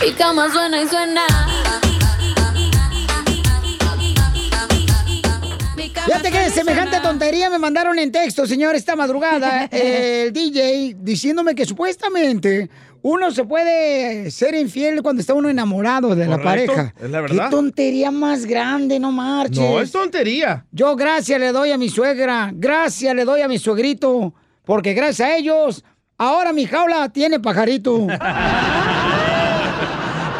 Mi cama suena y suena. Fíjate que semejante tontería me mandaron en texto, señor, esta madrugada, el DJ, diciéndome que supuestamente uno se puede ser infiel cuando está uno enamorado de la pareja. es la verdad. Qué tontería más grande, no marches. No, es tontería. Yo gracias le doy a mi suegra, gracias le doy a mi suegrito, porque gracias a ellos, ahora mi jaula tiene pajarito.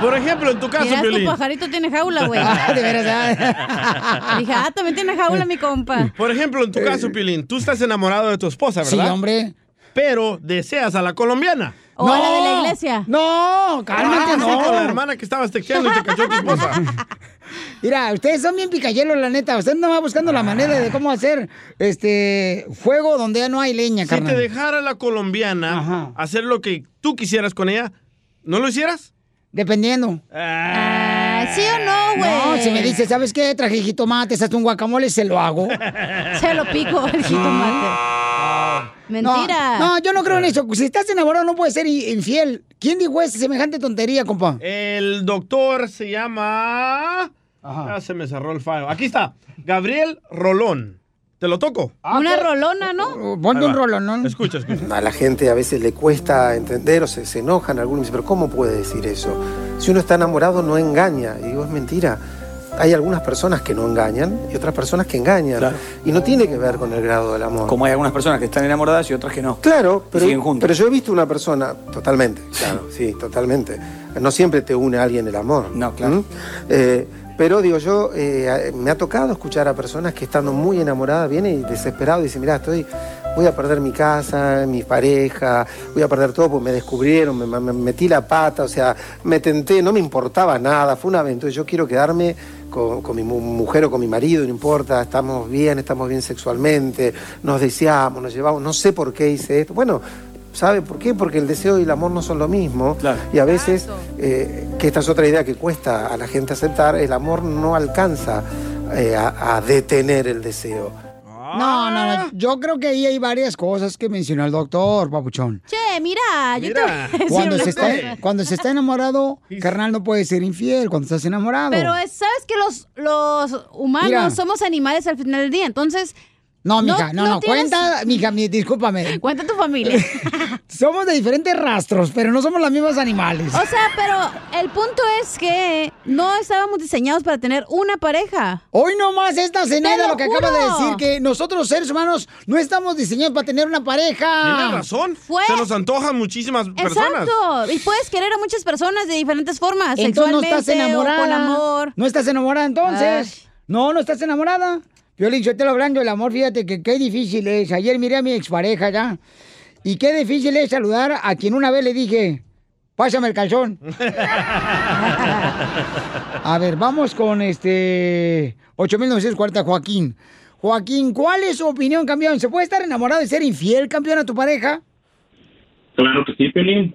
Por ejemplo, en tu caso, Mira, tu Piolín. pajarito tiene jaula, güey. Ah, de verdad. Dije, ah, también tiene jaula mi compa. Por ejemplo, en tu caso, Pilín, tú estás enamorado de tu esposa, Sí, ¿verdad? hombre. Pero deseas a la colombiana. O a la de la iglesia. No, cálmate, Ah, sí, no. con la hermana que estabas texteando y te cachó tu esposa. Mira, ustedes son bien picayelos, la neta. Ustedes no van buscando la manera de cómo hacer este fuego donde ya no hay leña, Si te carnal. dejara la colombiana hacer lo que tú quisieras con ella, ¿no lo hicieras? Dependiendo. Ah, ¿Sí o no, güey? No, si me dice, ¿sabes qué? Traje jitomates, hasta un guacamole, se lo hago. Se lo pico el jitomate. Mentira. No, no, yo no creo en eso. Si estás enamorado no puedes ser infiel. ¿Quién dijo esa semejante tontería, compa? El doctor se llama... Ah, se me cerró el file. Aquí está. Gabriel Rolón. ¿Te lo toco? Una rolona, ¿no? Oh, Ponte Ahí un ¿no? Escucha, escucha. A la gente a veces le cuesta entender o se, se enojan algunos. dicen, Pero ¿cómo puede decir eso? Si uno está enamorado no engaña. Y digo, es mentira. Hay algunas personas que no engañan y otras personas que engañan. Y no tiene que ver con el grado del amor. Como hay algunas personas que están enamoradas y otras que no. Claro, pero, siguen juntos. pero yo he visto una persona, totalmente, claro, sí, totalmente. No siempre te une a alguien el amor. No, claro. Pero digo, yo eh, me ha tocado escuchar a personas que estando muy enamoradas vienen y desesperados y dicen, mira, estoy, voy a perder mi casa, mi pareja, voy a perder todo porque me descubrieron, me, me- me metí la pata, o sea, me tenté, no me importaba nada, fue una aventura, yo quiero quedarme con, con mi mu- mujer o con mi marido, no importa, estamos bien, estamos bien sexualmente, nos deseamos, nos llevamos, no sé por qué hice esto. Bueno, ¿sabe por qué? Porque el deseo y el amor no son lo mismo. Y a veces, eh, que esta es otra idea que cuesta a la gente aceptar, el amor no alcanza eh, a, a detener el deseo. No, no, no. Yo creo que ahí hay varias cosas que mencionó el doctor, papuchón. Che, mira, yo te voy a decir Cuando se, está, cuando se está enamorado, carnal, no puede ser infiel cuando estás enamorado. Pero es- sabes que los, los humanos Mira. somos animales al final del día, entonces. No, mija, no, no, tienes- cuenta, mija, mi- discúlpame. Cuenta tu familia. Somos de diferentes rastros, pero no somos los mismos animales. O sea, pero el punto es que no estábamos diseñados para tener una pareja. Hoy nomás esta Zenaida Te lo que juro. acaba de decir, que nosotros los seres humanos no estamos diseñados para tener una pareja. Tienes razón. Fue- Se nos antojan muchísimas personas. Exacto. Y puedes querer a muchas personas de diferentes formas, Entonces no sexualmente estás enamorada. o con amor. No estás enamorada entonces. No, no estás enamorada. Violín, yo te lo hablando del amor, fíjate que qué difícil es. Ayer miré a mi expareja ya. Y qué difícil es saludar a quien una vez le dije, pásame el calzón. A ver, vamos con este 8940, Joaquín. Joaquín, ¿cuál es su opinión, campeón? ¿Se puede estar enamorado de ser infiel, campeón, a tu pareja? Claro que sí, Pelín.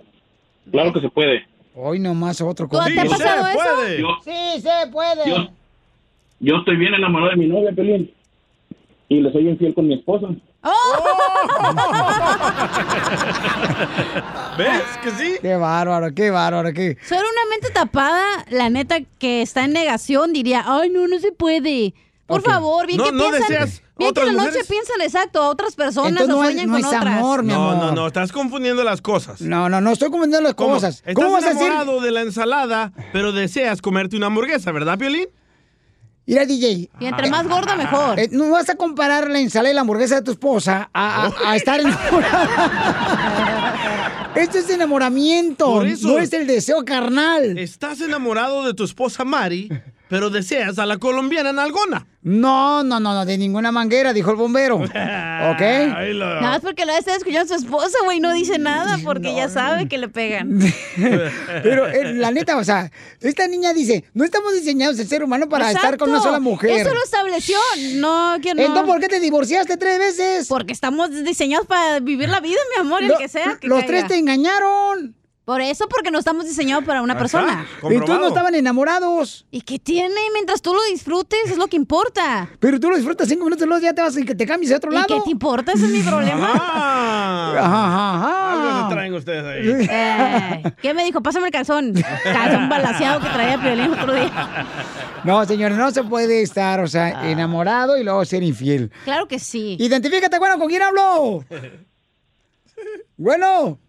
Claro que se puede. Hoy nomás otro ¿Tú te ha Sí, pasado se eso? puede. Yo- Sí, se puede. Yo, yo estoy bien enamorado de mi novia, Pelín. Y le soy infiel con mi esposa. ¿Ves que sí? Qué bárbaro, qué bárbaro, qué. Solo una mente tapada, la neta que está en negación, diría, ay, no, no se puede. Por favor, bien No- que no piensan. deseas bien que en la noche mujeres. piensan exacto a otras personas Entonces o no sueñan no con es otras. amor, mi No, amor. no, no, estás confundiendo las cosas. No, no, no estoy confundiendo las ¿Cómo? cosas. Estás ¿Cómo vas a decir? enamorado de la ensalada, pero deseas comerte una hamburguesa, ¿verdad, Piolín? Mira, DJ. Y entre más gorda, mejor. eh, no vas a comparar la ensalada y la hamburguesa de tu esposa a, a- a estar enamorada. Esto es enamoramiento, Por eso. no es el deseo carnal. Estás enamorado de tu esposa Mari, pero deseas a la colombiana Nalgona. No, no, no, no, de ninguna manguera, dijo el bombero. ¿Ok? Lo- Nada más porque la vez está escuchando a su esposa, güey, no dice nada porque ya sabe que le pegan. Pero eh, la neta, o sea, esta niña dice, no estamos diseñados el ser humano para estar con una sola mujer. Eso lo estableció. No, que no. Entonces, ¿por qué te divorciaste tres veces? Porque estamos diseñados para vivir la vida, mi amor, y el Lo- que sea. que los caiga. tres te engañaron. Por eso, porque no estamos diseñados para una persona. Y tú no estaban enamorados. ¿Y qué tiene? Mientras tú lo disfrutes, es lo que importa. Pero tú lo disfrutas cinco minutos, luego ya te vas y que te cambies a otro ¿Y lado. qué te importa? Ese es mi problema. Ajá, ajá. algo se traen ustedes ahí. Eh, ¿Qué me dijo? Pásame el calzón. Calzón balaseado que traía Piolín otro día. No, señores, no se puede estar, o sea, Ah. enamorado y luego ser infiel. Claro que sí. Identifícate, bueno, ¿con quién hablo? Bueno.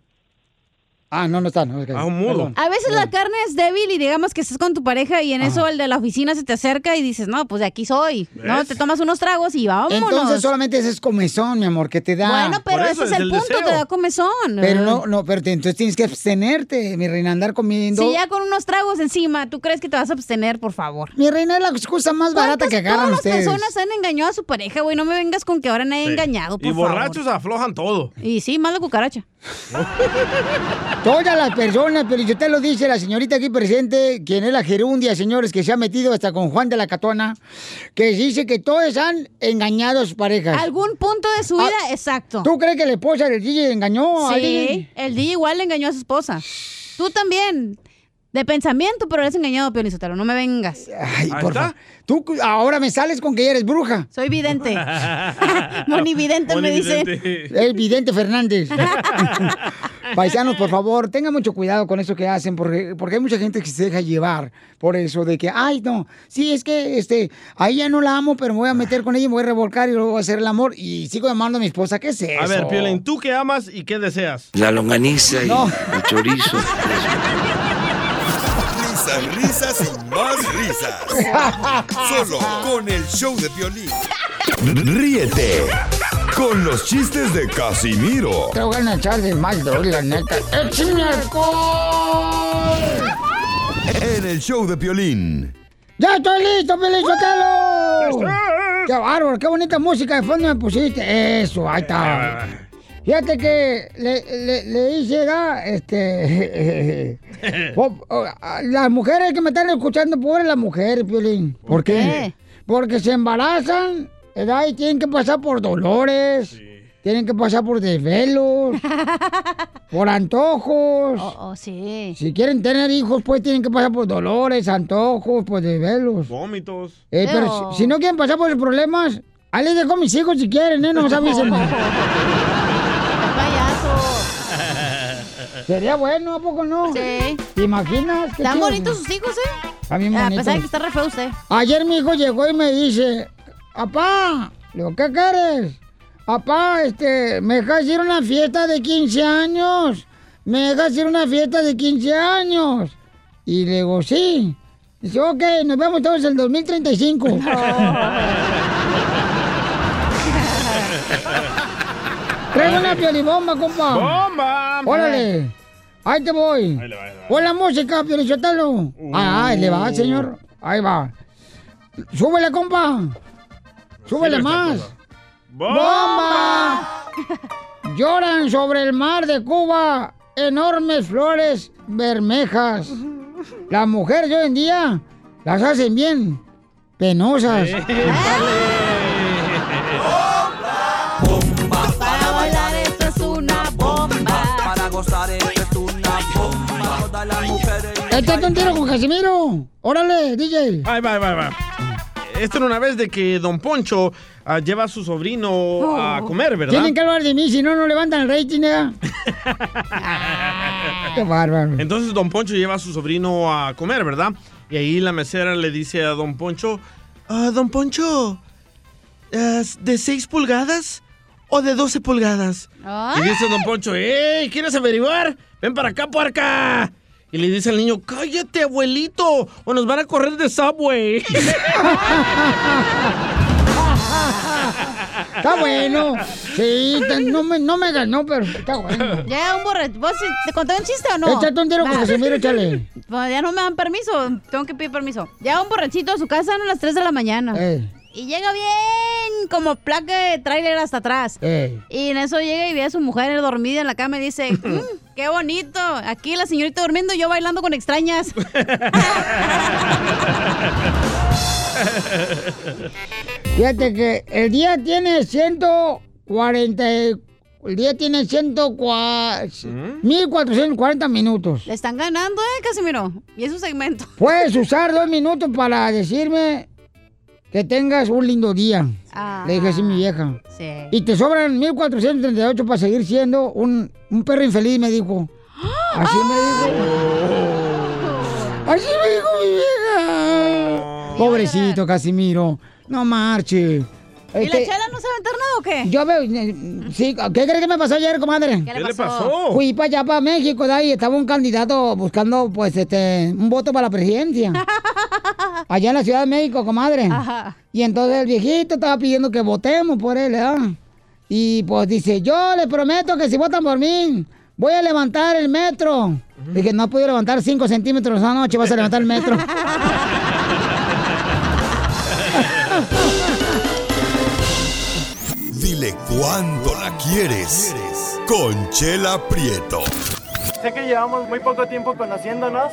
Ah, no, no está. No, Ah, un mudo. A veces la carne es débil y digamos que estás con tu pareja y en eso el de la oficina se te acerca y dices, no, pues de aquí soy. No, te tomas unos tragos y vámonos. Entonces solamente ese es comezón, mi amor, que te da. Bueno, pero ese eso es el el punto, deseo. te da comezón. Pero no, no, pero te- entonces tienes que abstenerte, mi reina, andar comiendo. Si ya con unos tragos encima, ¿tú crees que te vas a abstener, por favor? Mi reina es la excusa más barata que agarran Todas ustedes. las personas han engañado a su pareja, güey. No me vengas con que ahora nadie ha engañado, por Y favor. borrachos aflojan todo. Y sí, más la cucaracha. Todas las personas, pero si usted lo dice, la señorita aquí presente, quien es la gerundia, señores, que se ha metido hasta con Juan de la Catona, que dice que todos han engañado a sus parejas. Algún punto de su Ah, vida, exacto. ¿Tú crees que la esposa del DJ engañó a alguien? Sí, el DJ igual le engañó a su esposa. Tú también. De pensamiento, pero eres engañado, Pio Lizotero. No me vengas. Ay, Ahí por está. favor. Tú ahora me sales con que eres bruja. Soy vidente. Monividente me dice. El vidente Fernández. Paisanos, por favor, tengan mucho cuidado con eso que hacen, porque, porque hay mucha gente que se deja llevar por eso de que, ay, no, sí, es que este, a ella no la amo, pero me voy a meter con ella, me voy a revolcar y luego voy a hacer el amor y sigo llamando a mi esposa. ¿Qué es eso? A ver, Piolín, ¿tú qué amas y qué deseas? La longaniza y No. el chorizo. Risas, risas y más risas. Solo con el show de violín. Ríete con los chistes de Casimiro Te voy a echar de mal, la neta. ¡Échame alcohol! en el show de violín. ¡Ya estoy listo, Feliz Sotelo! ¡Qué bárbaro! ¡Qué bonita música de fondo me pusiste! Eso, ahí está. Fíjate que le, le, le este... las mujeres que me están escuchando, pobres las mujeres, Piolín. ¿Por qué? Porque se embarazan, ¿verdad? Y tienen que pasar por dolores, tienen que pasar por desvelos, por antojos. Oh, oh, sí. Si quieren tener hijos, pues tienen que pasar por dolores, antojos, por desvelos. Vómitos. Eh, pero Pero- si, si no quieren pasar por esos problemas, ahí les dejo a mis hijos si quieren, ¿eh? No se avisen. Sería bueno, ¿a poco no? Sí. ¿Te imaginas? Qué Están chido. bonitos sus hijos, ¿eh? Está bien A bonito. pesar de que está re feo usted. Ayer mi hijo llegó y me dice, papá, le digo, ¿qué quieres? Papá, este, ¿me dejas ir a una fiesta de 15 años? ¿Me dejas ir a una fiesta de 15 años? Y le digo, sí. Dice, ok, nos vemos todos en el 2035. Traigo una piolibomba, compa. ¡Bomba! Órale. Ahí te voy. Ahí le va, ahí le va. Pon la música, Piolichotelo. Ah, ahí le va, señor. Ahí va. Súbele, compa. Súbele esta más. cosa. ¡Bomba! Lloran sobre el mar de Cuba enormes flores bermejas. Las mujeres hoy en día las hacen bien penosas. Échate un tiro con Casimiro. Órale, DJ. Ahí va, ahí va. Esto era una vez de que Don Poncho ah, lleva a su sobrino a comer, ¿verdad? Tienen que hablar de mí, si no, no levantan el rating, ¿eh? Qué bárbaro. Entonces Don Poncho lleva a su sobrino a comer, ¿verdad? Y ahí la mesera le dice a Don Poncho, Ah, don Poncho, ¿es ¿de 6 pulgadas o de 12 pulgadas? Ah. Y dice don Poncho, ¡Ey! ¿Quieres averiguar? Ven para acá, puerca. Y le dice al niño, cállate, abuelito, o nos van a correr de Subway. Está bueno. Sí, no me, no me ganó, pero está bueno. Ya, un borracho. ¿Vos te conté un chiste o no? Échate un tiro con. Casimiro, échale. Pues ya no me dan permiso. Tengo que pedir permiso. Llega un borrachito a su casa a las 3 de la mañana. Eh. Y llega bien como placa de tráiler hasta atrás. Y en eso llega y ve a su mujer dormida en la cama y dice, "Mm, qué bonito. Aquí la señorita durmiendo y yo bailando con extrañas. Fíjate que el día tiene 140. y- El día tiene 104, 1440 minutos. Le están ganando, ¿eh, Casimiro? Y es un segmento. Puedes usar dos minutos para decirme que tengas un lindo día. Ah. Le dije así a mi vieja. Sí. Y te sobran 1438 para seguir siendo un, un perro infeliz, me dijo. Así me dijo. Así me dijo mi vieja. Pobrecito Casimiro. No marche. ¿Y la Este, chela no sabe enterrar nada o qué? Yo veo, eh, sí, ¿qué crees que me pasó ayer, comadre? ¿Qué le ¿Qué le pasó? pasó? Fui para allá, para México, de ahí estaba un candidato buscando, pues, este, un voto para la presidencia. allá en la Ciudad de México, comadre. Ajá. Y entonces el viejito estaba pidiendo que votemos por él, ¿verdad? Y pues dice, yo les prometo que si votan por mí, voy a levantar el metro. Dije, no puedo levantar 5 centímetros esa noche, vas a levantar el metro. Dile cuándo la quieres. Conchela Prieto. Sé que llevamos muy poco tiempo conociéndonos.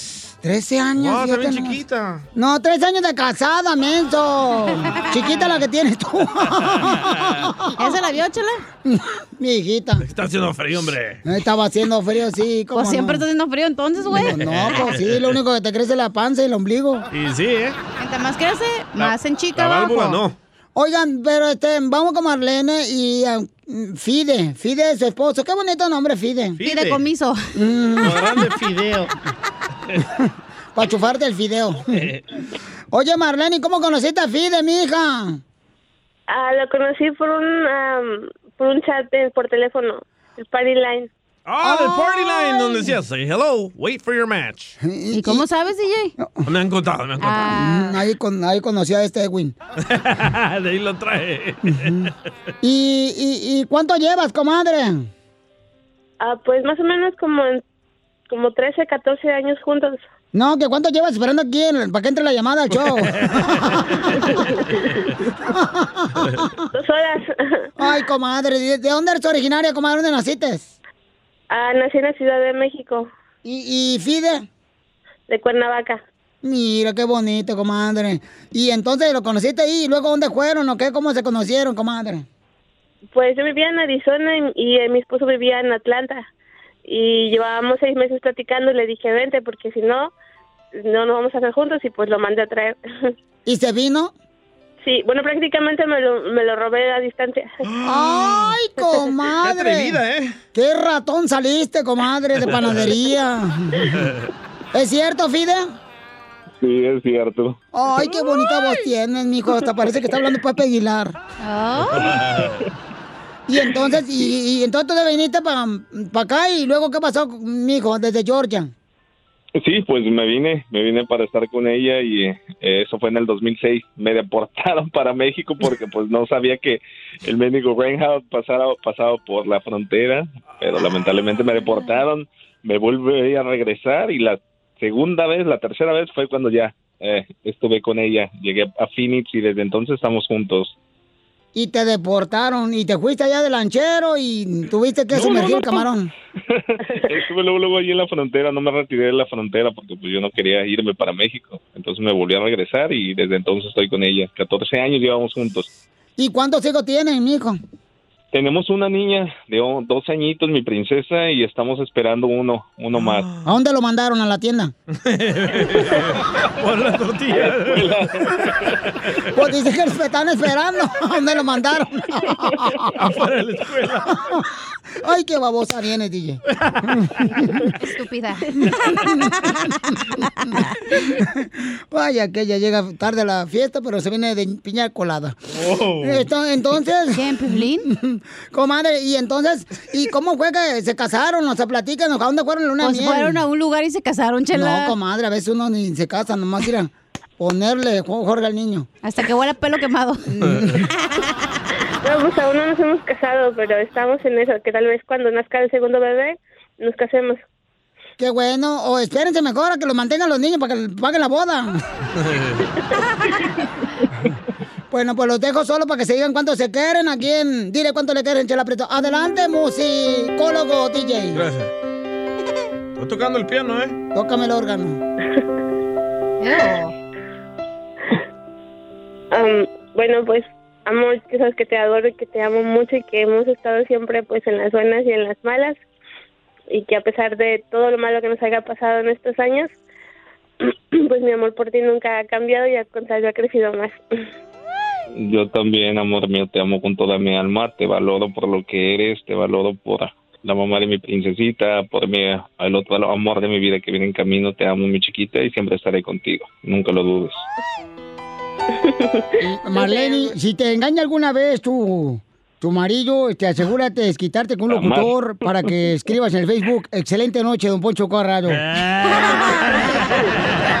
13 años. Ah, está bien chiquita. No, 13 años de casada, menso. Chiquita la que tienes tú. ¿Esa la vio, chela? Mi hijita. Está haciendo frío, hombre. Estaba haciendo frío, sí. ¿cómo Pues siempre no? está haciendo frío entonces, güey. No, pues sí, lo único que te crece es la panza y el ombligo. Y sí, ¿eh? Entre más crece, más en chica La válvula abajo. no. Oigan, pero este, vamos con Marlene y ah, Fide. Fide es su esposo. Qué bonito nombre, Fide. Fideicomiso. Lo grande fideo. Para chufarte el fideo. Oye, Marlene, ¿y cómo conociste a Fide, mija? Ah, lo conocí por un, por un chat de- por teléfono, el Party Line. Ah, del Party Line, donde decía, say hello, wait for your match. ¿Y cómo sabes, DJ? Me han contado, me han contado. Mm, Ahí, con, ahí conocí a este Edwin. de ahí lo trae. ¿Y, y, y cuánto llevas, comadre? Ah, pues más o menos como en, como 13, 14 años juntos. No, que cuánto llevas esperando aquí en- para que entre la llamada al show. Dos horas. Ay, comadre, ¿de, de dónde eres originaria, comadre? ¿Dónde naciste? Ah, nací en la Ciudad de México. ¿Y, y Fide? De Cuernavaca. Mira, qué bonito, comadre. Y entonces lo conociste ahí, y luego dónde fueron o qué, cómo se conocieron, comadre. Pues yo vivía en Arizona y, y, mi esposo vivía en Atlanta. Y llevábamos seis meses platicando y le dije, vente, porque si no, no nos vamos a hacer juntos y pues lo mandé a traer. ¿Y se vino? Sí, bueno, prácticamente me lo, me lo robé a distancia. ¡Ay, comadre! Qué atrevida, ¿eh? ¡Qué ratón saliste, comadre, de panadería! ¿Es cierto, Fide? Sí, es cierto. Ay, qué bonita voz tienes, mijo. Hasta parece que está hablando Pepe Aguilar. Y entonces, y, y entonces te viniste para acá y luego, ¿qué pasó, mijo, desde Georgia? Sí, pues me vine, me vine para estar con ella y eh, eso fue en el 2006. Me deportaron para México porque pues no sabía que el médico Reinhardt pasara, pasaba por la frontera, pero lamentablemente me deportaron. Me volví a regresar y la segunda vez, la tercera vez fue cuando ya eh, estuve con ella. Llegué a Phoenix y desde entonces estamos juntos. Y te deportaron y te fuiste allá de lanchero y tuviste que No, sumergir no, el no. camarón. Estuve luego, luego allí en la frontera, no me retiré de la frontera porque pues yo no quería irme para México. Entonces me volví a regresar y desde entonces estoy con ella. 14 años llevamos juntos. ¿Y cuántos hijos tienen, mijo? Tenemos una niña de dos añitos, mi princesa, y estamos esperando uno, uno más. ¿A dónde lo mandaron? ¿A la tienda? Por la tortilla. Pues dice que lo están esperando. ¿A dónde lo mandaron? Afuera de la escuela. Ay, qué babosa viene, DJ. Estúpida. Vaya, que ella llega tarde a la fiesta, pero se viene de piña colada. Esto- entonces. ¿Quién, Piolín? Comadre, y entonces, ¿y cómo fue que se casaron? O sea, platícanos, ¿a dónde fueron en una Pues miel? fueron a un lugar y se casaron, chela. No, comadre, a veces uno ni se casa, nomás ir a ponerle Jo- Jorge al niño. Hasta que huele pelo quemado. No, pues aún no nos hemos casado, pero estamos en eso, que tal vez cuando nazca el segundo bebé nos casemos. Qué bueno. O espérense mejor a que lo mantengan los niños para que paguen la boda. bueno, pues los dejo solo para que se digan cuánto se quieren. ¿A quién? Dile cuánto le quieren, Chela Prieto. Adelante, musicólogo DJ. Gracias. Estoy tocando el piano, ¿eh? Tócame el órgano. Am, bueno, pues, amor, que sabes que te adoro y que te amo mucho y que hemos estado siempre pues en las buenas y en las malas y que a pesar de todo lo malo que nos haya pasado en estos años, pues mi amor por ti nunca ha cambiado y al contrario ha crecido más. Yo también, amor mío, te amo con toda mi alma, te valoro por lo que eres, te valoro por la mamá de mi princesita, por mi, el otro amor de mi vida que viene en camino, te amo mi chiquita y siempre estaré contigo, nunca lo dudes. Marlene, si te engaña alguna vez tu, tu marido, este, asegúrate de desquitarte con un locutor para que escribas en el Facebook, excelente noche, don Poncho Corrado.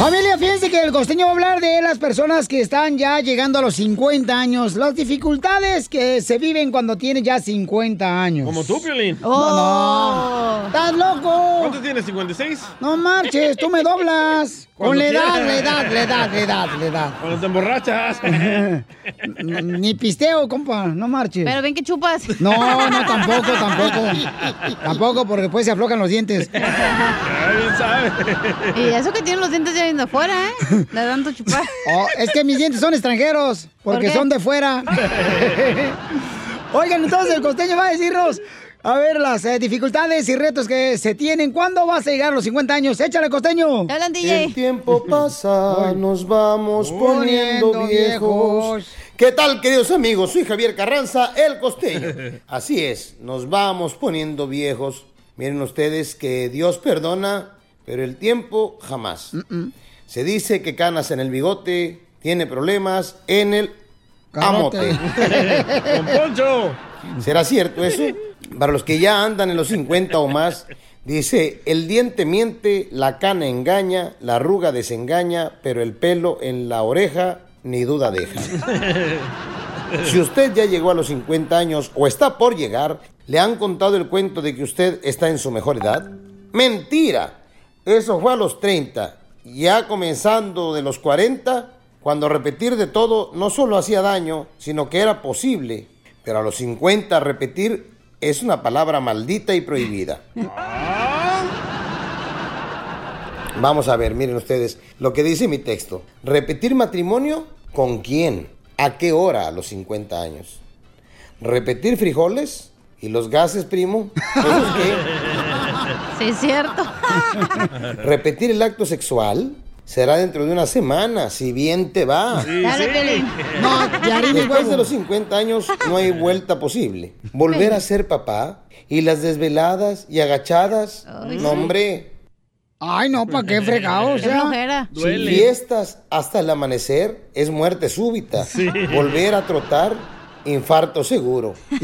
Familia, fíjense que el costeño va a hablar de las personas que están ya llegando a los 50 años, las dificultades que se viven cuando tienen ya 50 años. Como tú, Piolín. No, no. ¿Estás loco? ¿Cuánto tienes? ¿56? No marches, tú me doblas. Con la edad, la edad, la edad, la edad, la edad. Cuando te emborrachas. Ni pisteo, compa, no marches. Pero ven que chupas. No, no, tampoco, tampoco. Tampoco, porque después se aflojan los dientes. bien sabe. Y eso que tienen los dientes ya viendo afuera, ¿eh? De tanto chupar. Oh, es que mis dientes son extranjeros, porque son de fuera. Oigan, entonces el costeño va a decirnos, a ver, las eh, dificultades y retos que se tienen. ¿Cuándo vas a llegar a los 50 años? Échale, costeño. hablan, El tiempo pasa, nos vamos poniendo Poniendo viejos. viejos. ¿Qué tal, queridos amigos? Soy Javier Carranza, el costeño. Así es, nos vamos poniendo viejos. Miren ustedes que Dios perdona, pero el tiempo jamás. Se dice que canas en el bigote, tiene problemas en el Camote. amote. Poncho. ¿Será cierto eso? Para los que ya andan en los 50 o más, dice, el diente miente, la cana engaña, la arruga desengaña, pero el pelo en la oreja ni duda deja. Si usted ya llegó a los 50 años o está por llegar, ¿le han contado el cuento de que usted está en su mejor edad? Mentira. Eso fue a los 30. Ya comenzando de los 40, cuando repetir de todo no solo hacía daño, sino que era posible. Pero a los 50 repetir es una palabra maldita y prohibida. Vamos a ver, miren ustedes lo que dice mi texto. ¿Repetir matrimonio? ¿Con quién? ¿A qué hora a los 50 años? ¿Repetir frijoles? ¿Y los gases, primo? Sí, es cierto. ¿Repetir el acto sexual? Será dentro de una semana, si bien te va. Dale, Piolín. No, Yarini, Después de los 50 años no hay vuelta posible. Volver a ser papá y las desveladas y agachadas. Ay, no, sí. hombre. Ay, no, ¿para qué fregado? O sea. Duele. Fiestas hasta el amanecer es muerte súbita. Volver a trotar, infarto seguro.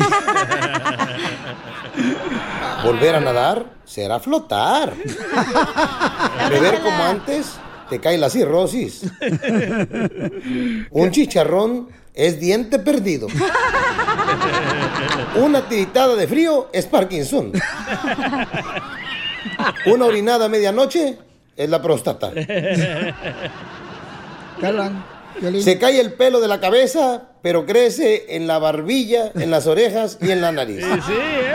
Volver a nadar será flotar. Beber como antes te cae la cirrosis. Un chicharrón es diente perdido. Una tiritada de frío es Parkinson. Una orinada a medianoche es la próstata. Carlan, Se cae el pelo de la cabeza, pero crece en la barbilla, en las orejas y en la nariz. Sí, ¿eh?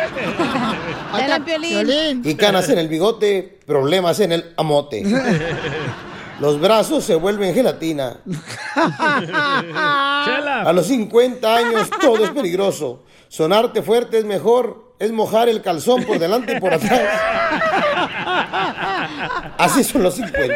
Dale, Piolín. Y canas en el bigote, problemas en el amote. Los brazos se vuelven gelatina. A los 50 años todo es peligroso. Sonarte fuerte es mejor, es mojar el calzón por delante y por atrás. Así son los 50.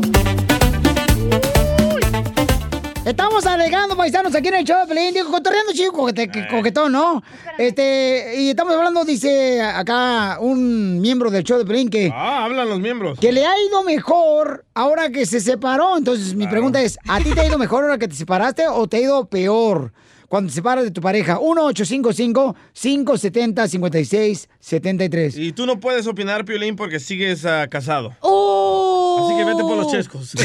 Estamos alegando, paisanos, aquí en el show de Pelín. Digo, cotorreando, chico, coquete- que- coquetón, ¿no? Este, y estamos hablando, dice acá un miembro del show de Pelín que, Ah, hablan los miembros. que le ha ido mejor ahora que se separó. Entonces, mi pregunta es, ¿a ti te ha ido mejor ahora que te separaste o te ha ido peor cuando te separas de tu pareja? 1-855-570-5673. Y tú no puedes opinar, Piolín, porque sigues ah, casado. ¡Oh! Así que vete por los chescos.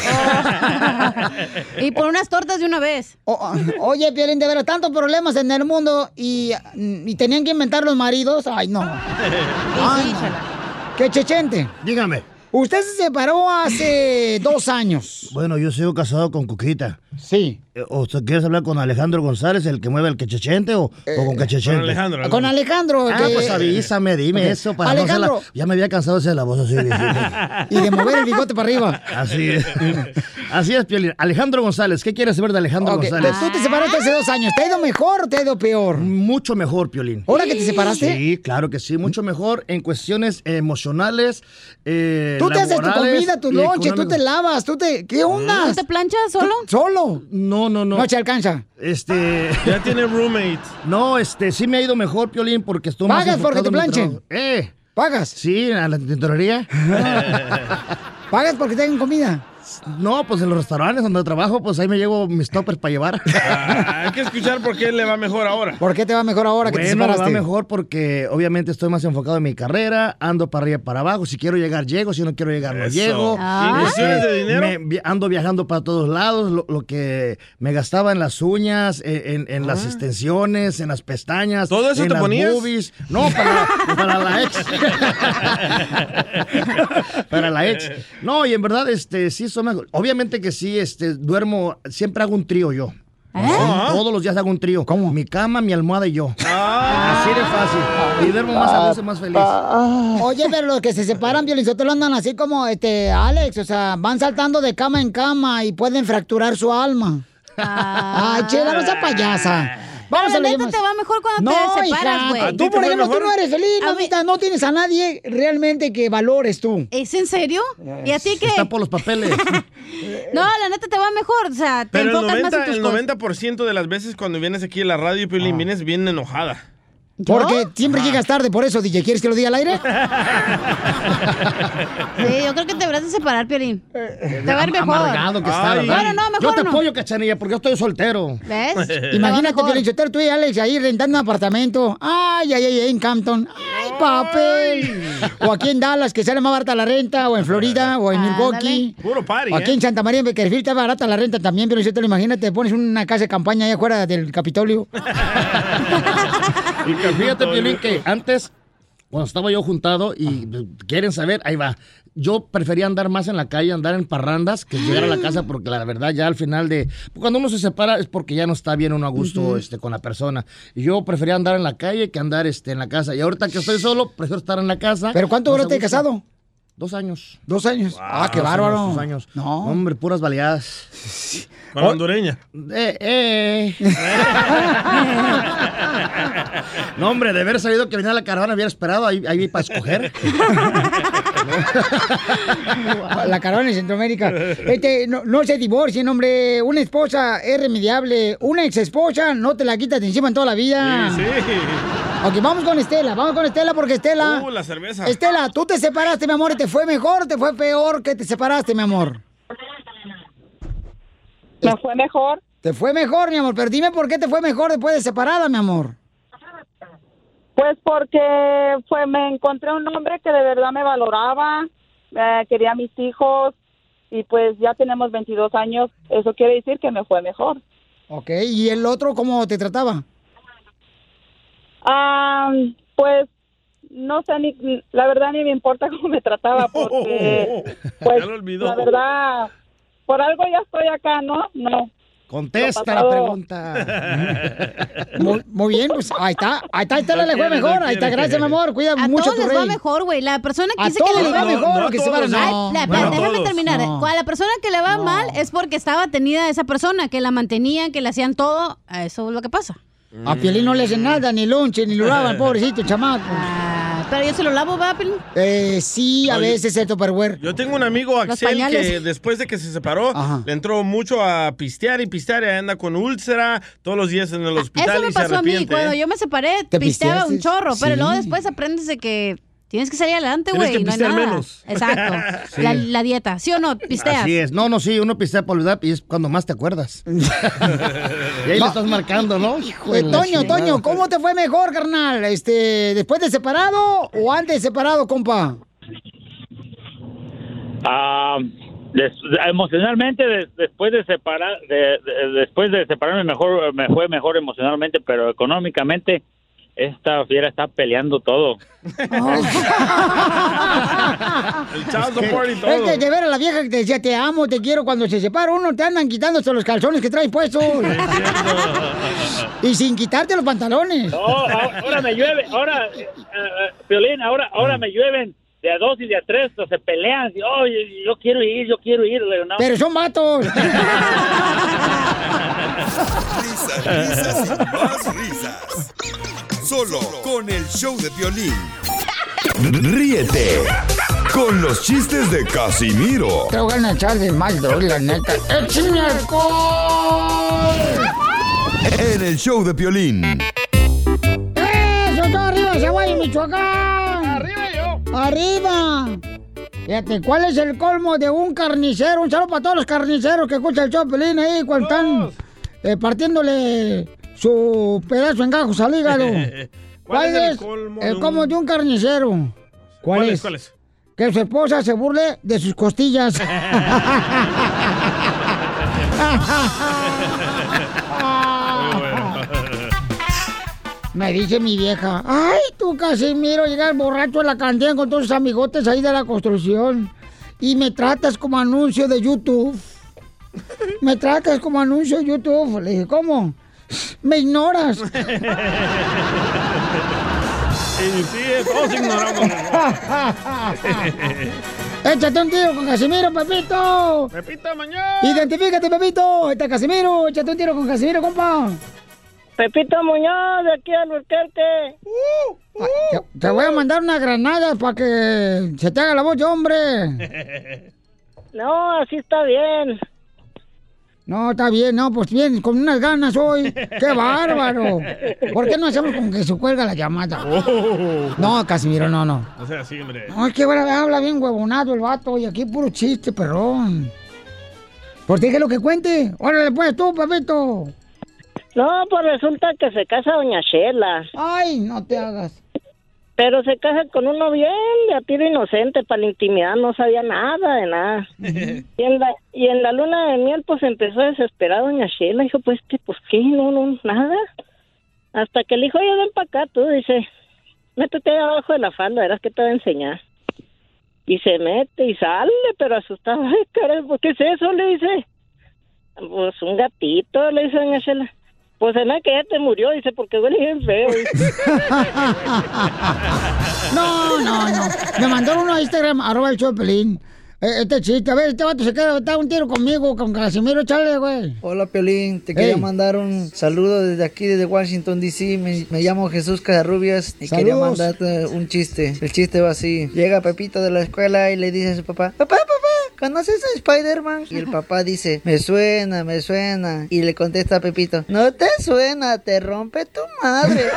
Y por unas tortas de una vez. O- oye, Piolín, de veras, tantos problemas en el mundo y, y tenían que inventar los maridos. Ay, no. Ay, no. ¡Qué chechente! Dígame. Usted se separó hace dos años. Bueno, yo sigo casado con Cuquita. Sí. ¿O sea, quieres hablar con Alejandro González, el que mueve el quechechente, o, o con Quechechente? con Alejandro, Con Alejandro. Ah, que- pues avísame, dime eso. Para Alejandro. no Ya me había cansado de hacer la voz así. Y de mover el bigote para arriba. Así es. Así es, Piolín. Alejandro González, ¿qué quieres saber de Alejandro González? pues tú te separaste hace dos años. ¿Te ha ido mejor o te ha ido peor? Mucho mejor, Piolín. ¿Ahora que te separaste? Sí, claro que sí, mucho mejor en cuestiones emocionales. eh, Tú te haces tu comida, tu y lonche, tú te lavas, tú te... ¿Qué onda? ¿Tú te planchas solo? ¿Solo? No, no, no. No se alcanza. Este. Ya tiene roommate. No, este, sí me ha ido mejor, Piolín, porque estoy más ¿Pagas porque te planchen? ¿Eh? ¿Pagas? Sí, a la tintorería. ¿Pagas porque tengan comida? No, pues en los restaurantes donde trabajo, pues ahí me llevo mis toppers para llevar. Ah, hay que escuchar por qué le va mejor ahora. ¿Por qué te va mejor ahora que te me separaste? va mejor porque obviamente estoy más enfocado en mi carrera, ando para arriba y para abajo, si quiero llegar llego, si no quiero llegar no Eso. llego. Ah. ¿Inversiones de dinero? me- ando viajando para todos lados, lo, lo que me gastaba en las uñas, en, en- en las extensiones, en las pestañas, ¿Todo eso en te las ponías? No, para, para la ex. para la ex. No, y en verdad, este, sí, Obviamente que sí, este, duermo, siempre hago un trío yo. Sí, todos los días hago un trío. ¿Cómo? Mi cama, mi almohada y yo. Así de fácil. Y duermo más a gusto y más feliz. Oye, pero los que se separan, Violizotelo, andan así como, este, Alex, o sea, van saltando de cama en cama y pueden fracturar su alma. Ay, chela, no sea payasa. Vamos a la la neta te va mejor cuando no, te separas, hija, güey. ¿A ti Tú, por ejemplo, tú mejor? no eres feliz, mamita. No tienes a nadie realmente que valores tú. ¿Es en serio? ¿Y a ti qué? Está por los papeles. No, la neta te va mejor. O sea, te Pero el enfocas más en 90%, tus el cosas. 90 de las veces cuando vienes aquí a la radio, Piolín, vienes bien enojada. Porque siempre llegas tarde, por eso, DJ. ¿Quieres que lo diga al aire? Sí, yo creo que te deberás de separar, Piolín. Te va a ir mejor. Amargado que está, Ay. ¿verdad? No, no, no, Yo mejor te no. apoyo, cachanilla, porque yo estoy soltero. ¿Ves? Imagínate, mejor. Piolichotero, tú y Alex ahí rentando un apartamento. Ay, ay, ay, ay, en Campton. Ay, papel. O aquí en Dallas, que sale más barata la renta, o en Florida, o en Milwaukee. Puro party, O aquí ¿eh? en Santa María, en Beckerfield, está barata la renta también, pero te lo imagínate, pones una casa de campaña allá afuera del Capitolio. Fíjate, Piolín, que antes, cuando estaba yo juntado y quieren saber, ahí va. Yo prefería andar más en la calle, andar en parrandas, que llegar a la casa, porque la verdad ya al final de... Cuando uno se separa es porque ya no está bien uno a gusto Ujú. este, con la persona. Y yo prefería andar en la calle que andar este, en la casa. Y ahorita que estoy solo, prefiero estar en la casa. ¿Pero cuánto duraste casado? Dos años. Dos años. ah, qué Dos bárbaro. años, dos años. No. Hombre, puras baleadas. Con la hondureña. Eh, eh. no, hombre, de haber sabido que venía la caravana, hubiera esperado ahí, ahí para escoger. La caravana en Centroamérica. Este, no, no se divorcien, hombre. Una esposa es remediable. Una ex esposa no te la quitas de encima en toda la vida. Sí, sí. Ok, vamos con Estela. Vamos con Estela porque Estela. Uh, la cerveza. Estela, tú te separaste, mi amor, y te fue mejor o te fue peor que te separaste, mi amor. Me fue mejor. Te fue mejor, mi amor, pero dime por qué te fue mejor después de separada, mi amor. Pues porque fue, me encontré un hombre que de verdad me valoraba, eh, quería a mis hijos y pues ya tenemos 22 años. Eso quiere decir que me fue mejor. Ok, ¿y el otro cómo te trataba? Ah, pues no sé, ni, la verdad ni me importa cómo me trataba porque pues, Ya lo olvidó. la verdad, por algo ya estoy acá, ¿no? No. Contesta la pregunta. Muy, muy bien, pues ahí está, ahí está, ahí está, No le fue quiere, mejor, no ahí está, gracias, mi amor, cuida A mucho todos tu les rey. va mejor, güey. La persona que A dice que todos le va va mejor, mejor. que se a- Ay, no, la- bueno, déjame todos. terminar. No. Cuando la persona que le va mal es porque estaba tenida esa persona, que la mantenían, que le hacían todo. A Eso es lo que pasa. A Piolín no le hacen nada, ni lonche, ni lo lavan, pobrecito, chamaco. Pero yo se lo lavo, ¿va, Piolín? Eh, sí, a Oye. veces el Tupperware. Yo tengo un amigo, Axel, que después de que se separó, le entró mucho a pistear y pistear y anda con úlcera todos los días en el hospital Eso me y se pasó a mí. Cuando ¿eh? yo me separé, ¿Te pisteaba un chorro. Pero luego después aprendes de que tienes que salir adelante, Tienes güey. No hay pistear nada. menos. Exacto. Sí. La, la dieta. ¿Sí o no? Pisteas. Así es. No, no, sí, uno pistea por olvidar y es cuando más te acuerdas. y ahí le estás marcando, ¿no? Hijo de Eh, Toño, chingada. Toño, ¿cómo te fue mejor, carnal? Este, ¿Después de separado o antes de separado, compa? Ah, des- emocionalmente des- después de separar de- de- después de separarme mejor me fue mejor emocionalmente pero económicamente esta fiera está peleando todo El child support y Es todo. que de ver a la vieja que te decía te amo, te quiero, cuando se separa uno te andan quitándose los calzones que traes puestos. y sin quitarte los pantalones. No, ahora me llueve ahora eh, eh, Piolín ahora ahora me llueven de a dos y de a tres pues, se pelean y, "Oh, yo, yo quiero ir yo quiero ir pero no Pero son vatos. Risas, risas y más risas. Solo con el show de violín. Ríete con los chistes de Casimiro Te voy a echar de mal, droga, la neta. ¡Échame alcohol! en el show de violín. ¡Eso está arriba, Zaguayo, Michoacán! ¡Arriba yo! ¡Arriba! Fíjate, ¿cuál es el colmo de un carnicero? Un saludo para todos los carniceros que escuchan el Chopelín ahí cuando están eh, partiéndole su pedazo en gajos al hígado. ¿Cuál es el colmo de el un- colmo de un carnicero? ¿Cuál, ¿Cuál es? es? ¿Cuál es? Que su esposa se burle de sus costillas. Me dice mi vieja, ay, tú Casimiro, llegas borracho a la cantina con todos tus amigotes ahí de la construcción y me tratas como anuncio de YouTube. Me tratas como anuncio de YouTube. Le dije, ¿cómo? Me ignoras. Sí, sí, todos ignoramos. Échate un tiro con Casimiro, Pepito. Pepito, mañana. Identifícate, Pepito. Este es Casimiro. Échate un tiro con Casimiro, compa. Pepito Muñoz, de aquí al Burquerque. Te, te voy a mandar una granada para que se te haga la voz hombre. No, así está bien. No, está bien, no, pues bien, con unas ganas hoy. ¡Qué bárbaro! ¿Por qué no hacemos con que se cuelga la llamada? No, Casimiro, no, no. O sea, sí, hombre. No, es que ahora habla bien huevonado el vato y aquí puro chiste, perrón. Pues dije lo que cuente. Órale, pues tú, Pepito. No, pues resulta que se casa doña Shela. Ay, no te hagas. Pero se casa con uno bien de a tiro inocente, para la intimidad no sabía nada de nada. y, en la, y en la luna de miel pues empezó a desesperar doña Shela. Dijo, pues, ¿qué, pues qué, no, no, nada. Hasta que le dijo, oye, ven para acá, tú, dice, métete ahí abajo de la falda, verás que te va a enseñar. Y se mete y sale, pero asustado. Ay, caray, ¿qué es eso? Le dice. Pues un gatito, le dice doña Shela. Pues se me que ya te murió, dice, porque huele bien feo. No, no, no. Me mandó uno a Instagram, arroba el Pelín. Eh, Este chiste, a ver, este vato se queda, está un tiro conmigo, con Casimiro, chale, güey. Hola Piolín, te quería mandar un saludo desde aquí, desde Washington DC. Me, me llamo Jesús Casarrubias y quería mandarte un chiste. El chiste va así: Llega Pepito de la escuela y le dice a su papá: Papá, papá, ¿conoces a Spider-Man? Y el papá dice: Me suena, me suena. Y le contesta a Pepito: No te suena, te rompe tu madre.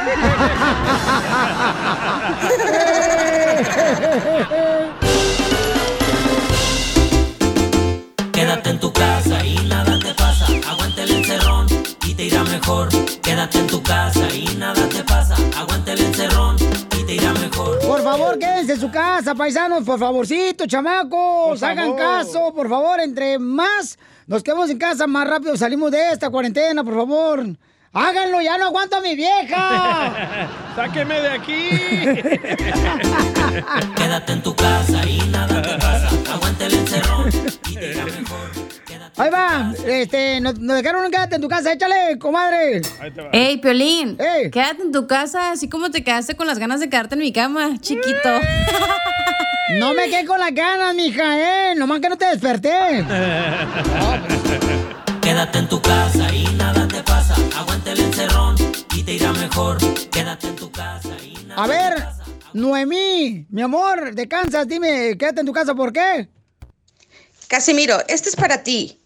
Quédate en tu casa y nada te pasa. Aguanta el encerrón y te irá mejor. Quédate en tu casa y nada te pasa. Aguanta el encerrón quédense en su casa, paisanos, por favorcito, chamacos. Por Hagan favor. caso, por favor. Entre más nos quedamos en casa, más rápido salimos de esta cuarentena, por favor. Háganlo, ya no aguanto a mi vieja. ¡Sáqueme de aquí! Quédate en tu casa y nada te pasa. Aguante el encerrón y te irá mejor. Ahí va, este, nos, nos dejaron un quédate en tu casa, échale, comadre. Ey, Piolín, quédate en tu casa así como te quedaste con las ganas de quedarte en mi cama, chiquito. No me quedé con las ganas, mija, eh. Nomás que no te desperté. Quédate en tu casa y nada te pasa. Aguante el encerrón y te irá mejor. Quédate en tu casa y A ver, Noemí, mi amor, de Kansas, dime, quédate en tu casa, ¿por qué? Casimiro, este es para ti.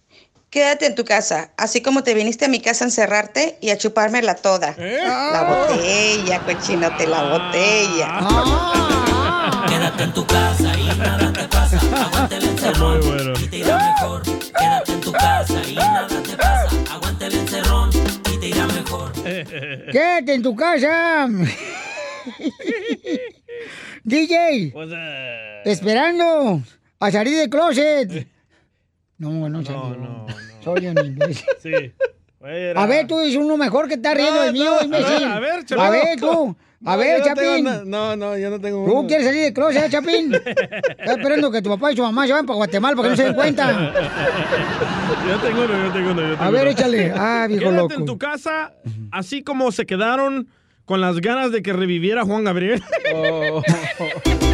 Quédate en tu casa, así como te viniste a mi casa a encerrarte y a chupármela toda. La botella, cochinote, la botella. Quédate en tu casa y nada te pasa. Aguante el encerrón y te irá mejor. Quédate en tu casa y nada te pasa. Aguante el encerrón y te irá mejor. Quédate en tu casa. DJ, esperando a salir del closet. No, no salió. No, Soy un imbécil. Sí. A ver, tú dices uno mejor que está riendo No, del mío, no, imbécil. a ver, a ver, A ver, tú. A No, ver, no tengo Chapín. No, no, yo no tengo ¿Tú uno. quieres salir del closet, eh, Chapín? Estás esperando que tu papá y su mamá se vayan para Guatemala para que no se den cuenta. Yo tengo uno, yo tengo uno. yo tengo A ver, échale. Ah, viejo Quédate loco. en tu casa, así como se quedaron con las ganas de que reviviera Juan Gabriel. Quédate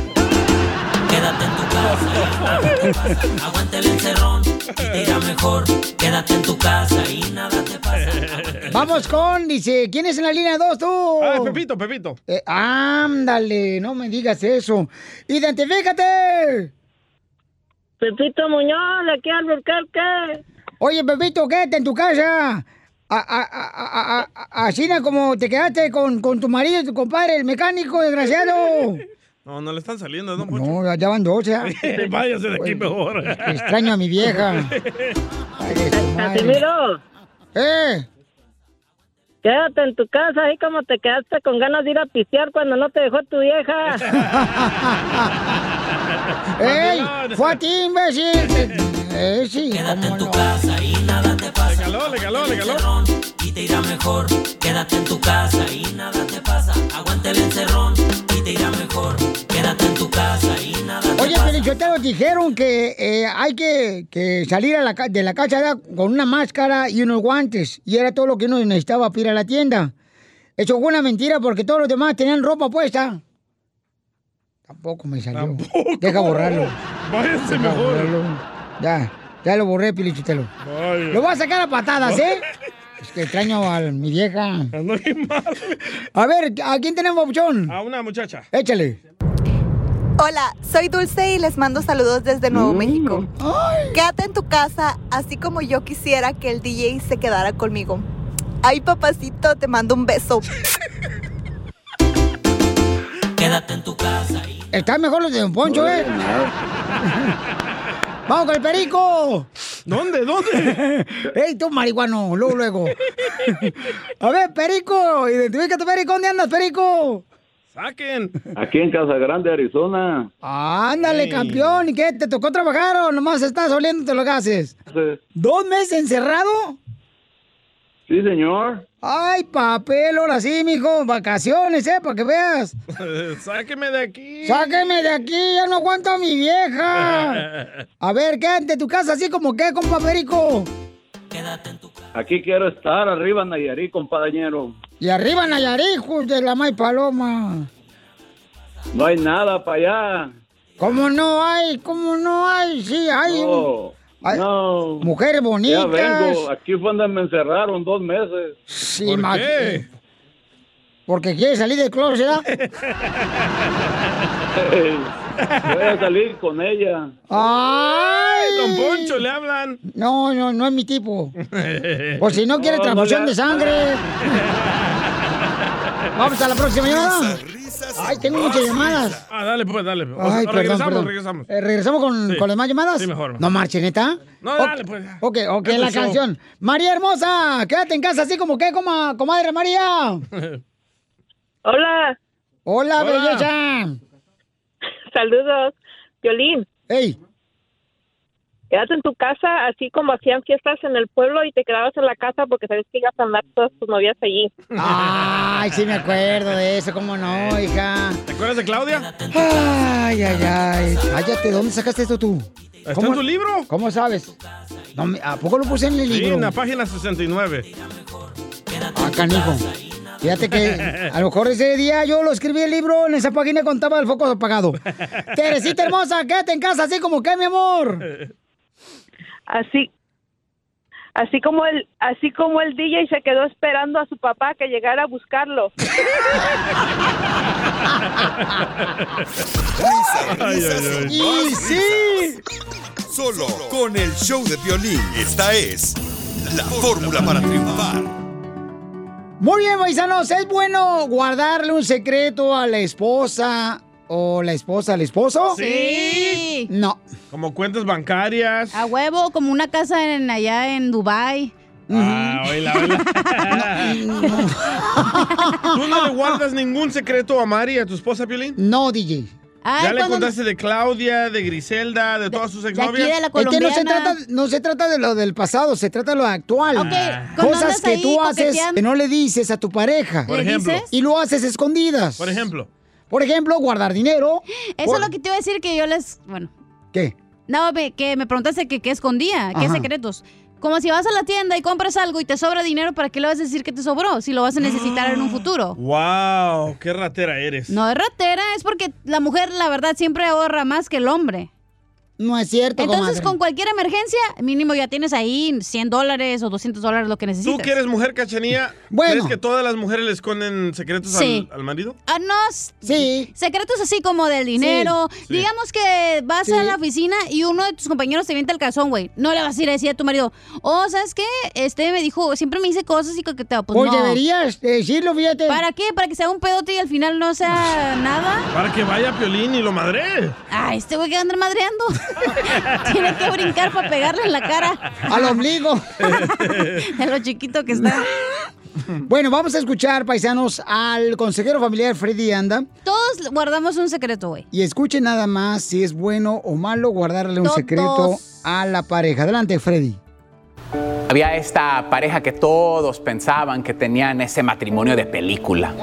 Aguante el encerrón y te irá mejor. Quédate en tu casa y nada te pasa. Vamos con, dice, ¿quién es en la línea 2 tú? Ah, Pepito, Pepito. Eh, ándale, no me digas eso. ¡Identifícate! Pepito Muñoz, de aquí al Albuquerque. Oye, Pepito, quédate en tu casa. A- a- a- a- a- a- Así na como te quedaste con, con tu marido y tu compadre, el mecánico, desgraciado. No, no le están saliendo, don Poncho. No, ya van dos, ¿ya? Váyase de aquí mejor. Extraño a mi vieja. Casimiro. ¿Eh? Quédate en tu casa, así como te quedaste con ganas de ir a pistear cuando no te dejó tu vieja. ¡Ey! ¡Fue a ti, imbécil! Eh, sí, Quédate en tu no. casa y nada te pasa. Le caló, le caló, le caló. Encerrón Y te irá mejor. Quédate en tu casa y nada te pasa. Aguante el encerrón te irá mejor. Quédate en tu casa y nada te Oye, pasa. Dijeron que eh, hay que, que salir a la ca- de la casa con una máscara y unos guantes. Y era todo lo que uno necesitaba para ir a la tienda. Eso fue una mentira porque todos los demás tenían ropa puesta. Tampoco me salió. Deja borrarlo. Váyanse Deja mejor. borrarlo. Ya, ya lo borré, Pelichotelo. Vaya. Lo voy a sacar a patadas, ¿eh? Es que extraño a mi vieja. Ando bien mal. A ver, ¿a quién tenemos opción? A una muchacha. Échale. Hola, soy Dulce y les mando saludos desde Nuevo México. Quédate en tu casa, así como yo quisiera que el DJ se quedara conmigo. Ay, papacito, te mando un beso. Quédate en tu casa y Están mejor los de Don Poncho, ¿eh? ¡Vamos con el perico! ¿Dónde? ¿Dónde? ¡Ey, tú marihuano! Luego, luego. A ver, perico, identifícate, perico. ¿Dónde andas, perico? Saquen. Aquí en Casa Grande, Arizona. Ándale, Ey. campeón. ¿Y qué? ¿Te tocó trabajar o nomás estás oliéndote los gases? ¿Dos meses encerrado? Sí, señor. Ay, papel, ahora sí, mijo. Vacaciones, ¿eh? Para que veas. Sáqueme de aquí. ¡Sáqueme de aquí! ¡Ya no aguanto a mi vieja! A ver, quédate en tu casa así como que, compa Perico. Aquí quiero estar, arriba Nayarit, compañero. Y arriba hijos de la May Paloma. No hay nada para allá. ¿Cómo no hay? ¿Cómo no hay? Sí, hay. No, no. mujeres bonitas. Ya vengo. Aquí fue donde me encerraron dos meses. Sí, ma- Porque quiere salir del closet. Voy a salir con ella. ¡Ay! Don Poncho, le hablan. No, no, no es mi tipo. O si no quiere No, no transfusión le- de sangre. Vamos a la próxima llamada. Ay, tengo muchas llamadas. Ah, dale, pues, dale. O- Ay, perdón, regresamos, perdón. regresamos. Eh, ¿Regresamos con, Sí. con las más llamadas? Sí, mejor. No marche, ¿neta? No, dale, pues. Ok, ok, Es la show. canción. María Hermosa, quédate en casa así como que, coma, comadre María. Hola. Hola, Hola. belleza. Saludos, Violín. Hey. Quédate en tu casa, así como hacían fiestas en el pueblo y te quedabas en la casa porque sabes que ibas a andar todas tus novias allí. Ay, sí me acuerdo de eso, ¿cómo no, hija? ¿Te acuerdas de Claudia? Ay, ay, ay. Cállate, ¿dónde sacaste esto tú? ¿Está en tu libro? ¿Cómo sabes? No, me- ¿A poco lo puse en el Sí, libro? en la página 69. Ah, canijo. Fíjate que a lo mejor ese día yo lo escribí el libro en esa página contaba el foco apagado. Teresita hermosa, quédate en casa así como que, mi amor. Así, así como el, así como el DJ se quedó esperando a su papá que llegara a buscarlo. Risas, risas ay, y risas. Solo con el show de violín. Esta es la fórmula para triunfar. Muy bien, paisanos, ¿es bueno guardarle un secreto a la esposa o la esposa al esposo? Sí. No. Como cuentas bancarias. A huevo, como una casa en, allá en Dubai. Ah, oíla, oíla. ¿Tú no le guardas ningún secreto a Mari, a tu esposa, Piolín? No, DJ. Ay, ¿Ya le cuando- contaste de Claudia, de Griselda, de todas sus exnovias? Es que no se, trata, no se trata de lo del pasado, se trata de lo actual. Ok, cuando Cosas que tú haces que no le dices a tu pareja. Por ¿Le ejemplo. Y lo haces escondidas. Por ejemplo. Por ejemplo, guardar dinero. Eso Por- es lo que te iba a decir que yo les... Bueno. ¿Qué? No, me- que me preguntaste que qué escondía, qué secretos. Como si vas a la tienda y compras algo y te sobra dinero, ¿para qué le vas a decir que te sobró? Si lo vas a necesitar en un futuro. ¡Wow! ¡Qué ratera eres! No es ratera, es porque la mujer, la verdad, siempre ahorra más que el hombre. No es cierto, Entonces, comadre. con cualquier emergencia, mínimo ya tienes ahí 100 dólares o 200 dólares, lo que ¿Tú necesitas. que eres mujer, Cachanía? Bueno. ¿Crees que todas las mujeres le esconden secretos Sí. al, al marido? Ah, no. Sí. Secretos así como del dinero. Sí. Digamos que vas Sí. a la oficina y uno de tus compañeros te vienta el calzón, güey. No le vas a ir a decir a tu marido, oh, ¿sabes qué? Este me dijo, siempre me dice cosas y coqueteo. Pues, Pues no. deberías decirlo, fíjate. ¿Para qué? ¿Para que sea un pedote y al final no sea nada? Para que vaya Piolín y lo madre. Ah, este güey que anda madreando. Tiene que brincar para pegarle en la cara. Al ombligo. De lo chiquito que está. Bueno, vamos a escuchar, paisanos, al consejero familiar Freddy Anda. Todos guardamos un secreto, güey. Y escuchen nada más si es bueno o malo guardarle un secreto a la pareja. Adelante, Freddy. Había esta pareja que todos pensaban que tenían ese matrimonio de película.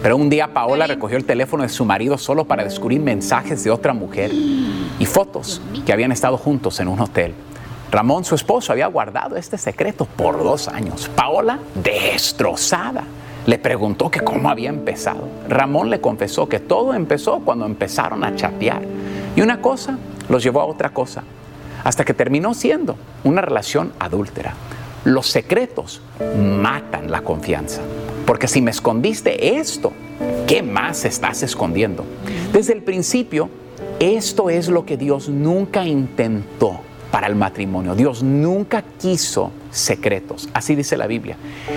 Pero un día Paola recogió el teléfono de su marido solo para descubrir mensajes de otra mujer y fotos que habían estado juntos en un hotel. Ramón, su esposo, había guardado este secreto por dos años. Paola, destrozada, le preguntó que cómo había empezado. Ramón le confesó que todo empezó cuando empezaron a chatear. Y una cosa los llevó a otra cosa hasta que terminó siendo una relación adúltera. Los secretos matan la confianza, porque si me escondiste esto, ¿qué más estás escondiendo? Desde el principio, esto es lo que Dios nunca intentó para el matrimonio. Dios nunca quiso secretos, así dice la Biblia.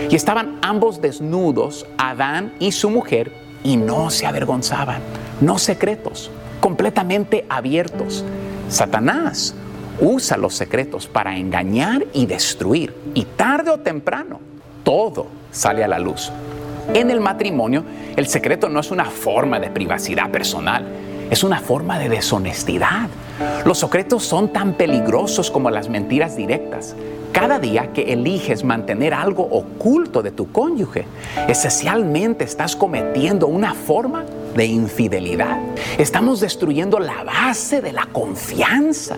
Y estaban ambos desnudos, Adán y su mujer, y no se avergonzaban, no secretos, completamente abiertos. Satanás usa los secretos para engañar y destruir. Y tarde o temprano, todo sale a la luz. En el matrimonio, el secreto no es una forma de privacidad personal, es una forma de deshonestidad. Los secretos son tan peligrosos como las mentiras directas. Cada día que eliges mantener algo oculto de tu cónyuge, esencialmente estás cometiendo una forma de infidelidad. Estamos destruyendo la base de la confianza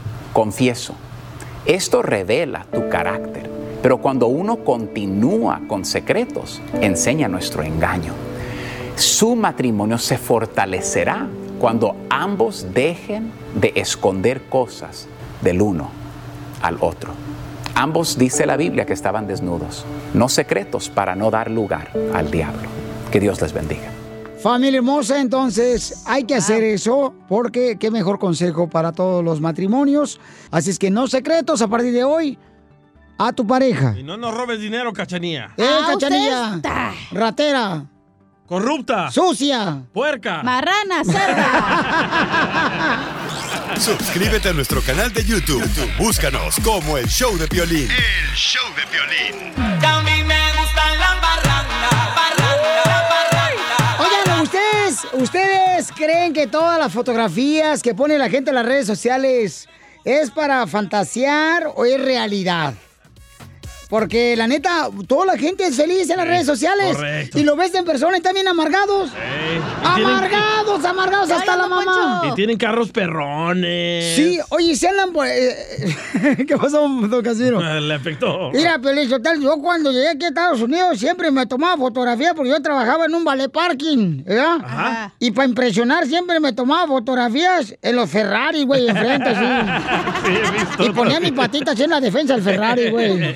Confieso. Esto revela tu carácter, pero cuando uno continúa con secretos, enseña nuestro engaño. Su matrimonio se fortalecerá cuando ambos dejen de esconder cosas del uno al otro. Ambos dice la Biblia que estaban desnudos, no secretos para no dar lugar al diablo. Que Dios les bendiga. Familia hermosa, entonces hay que hacer eso porque qué mejor consejo para todos los matrimonios. Así es que no secretos a partir de hoy a tu pareja. Y no nos robes dinero, cachanía. ¡Eh, Ah, cachanilla! ¡Ratera! Corrupta. ¡Sucia! Puerca. Marrana, cerda. Suscríbete a nuestro canal de YouTube. YouTube, Búscanos como El Show de Piolín. El show de violín. ¿Ustedes, ¿ustedes creen que todas las fotografías que pone la gente en las redes sociales es para fantasear o es realidad? Porque la neta, toda la gente es feliz en las redes sociales. correcto. Y lo ves en persona y están bien amargados. Tienen- Amargados, amargados hasta la mamá. Y tienen carros perrones. Sí, oye, se andan por... eh, ¿Qué pasó, don Casino? Le afectó. Mira, Pelín yo cuando llegué aquí a Estados Unidos siempre me tomaba fotografía porque yo trabajaba en un ballet parking, ¿verdad? Ajá. Y para impresionar siempre me tomaba fotografías en los Ferrari, güey, enfrente, sí. Y ponía mi patita así en la defensa del Ferrari, güey.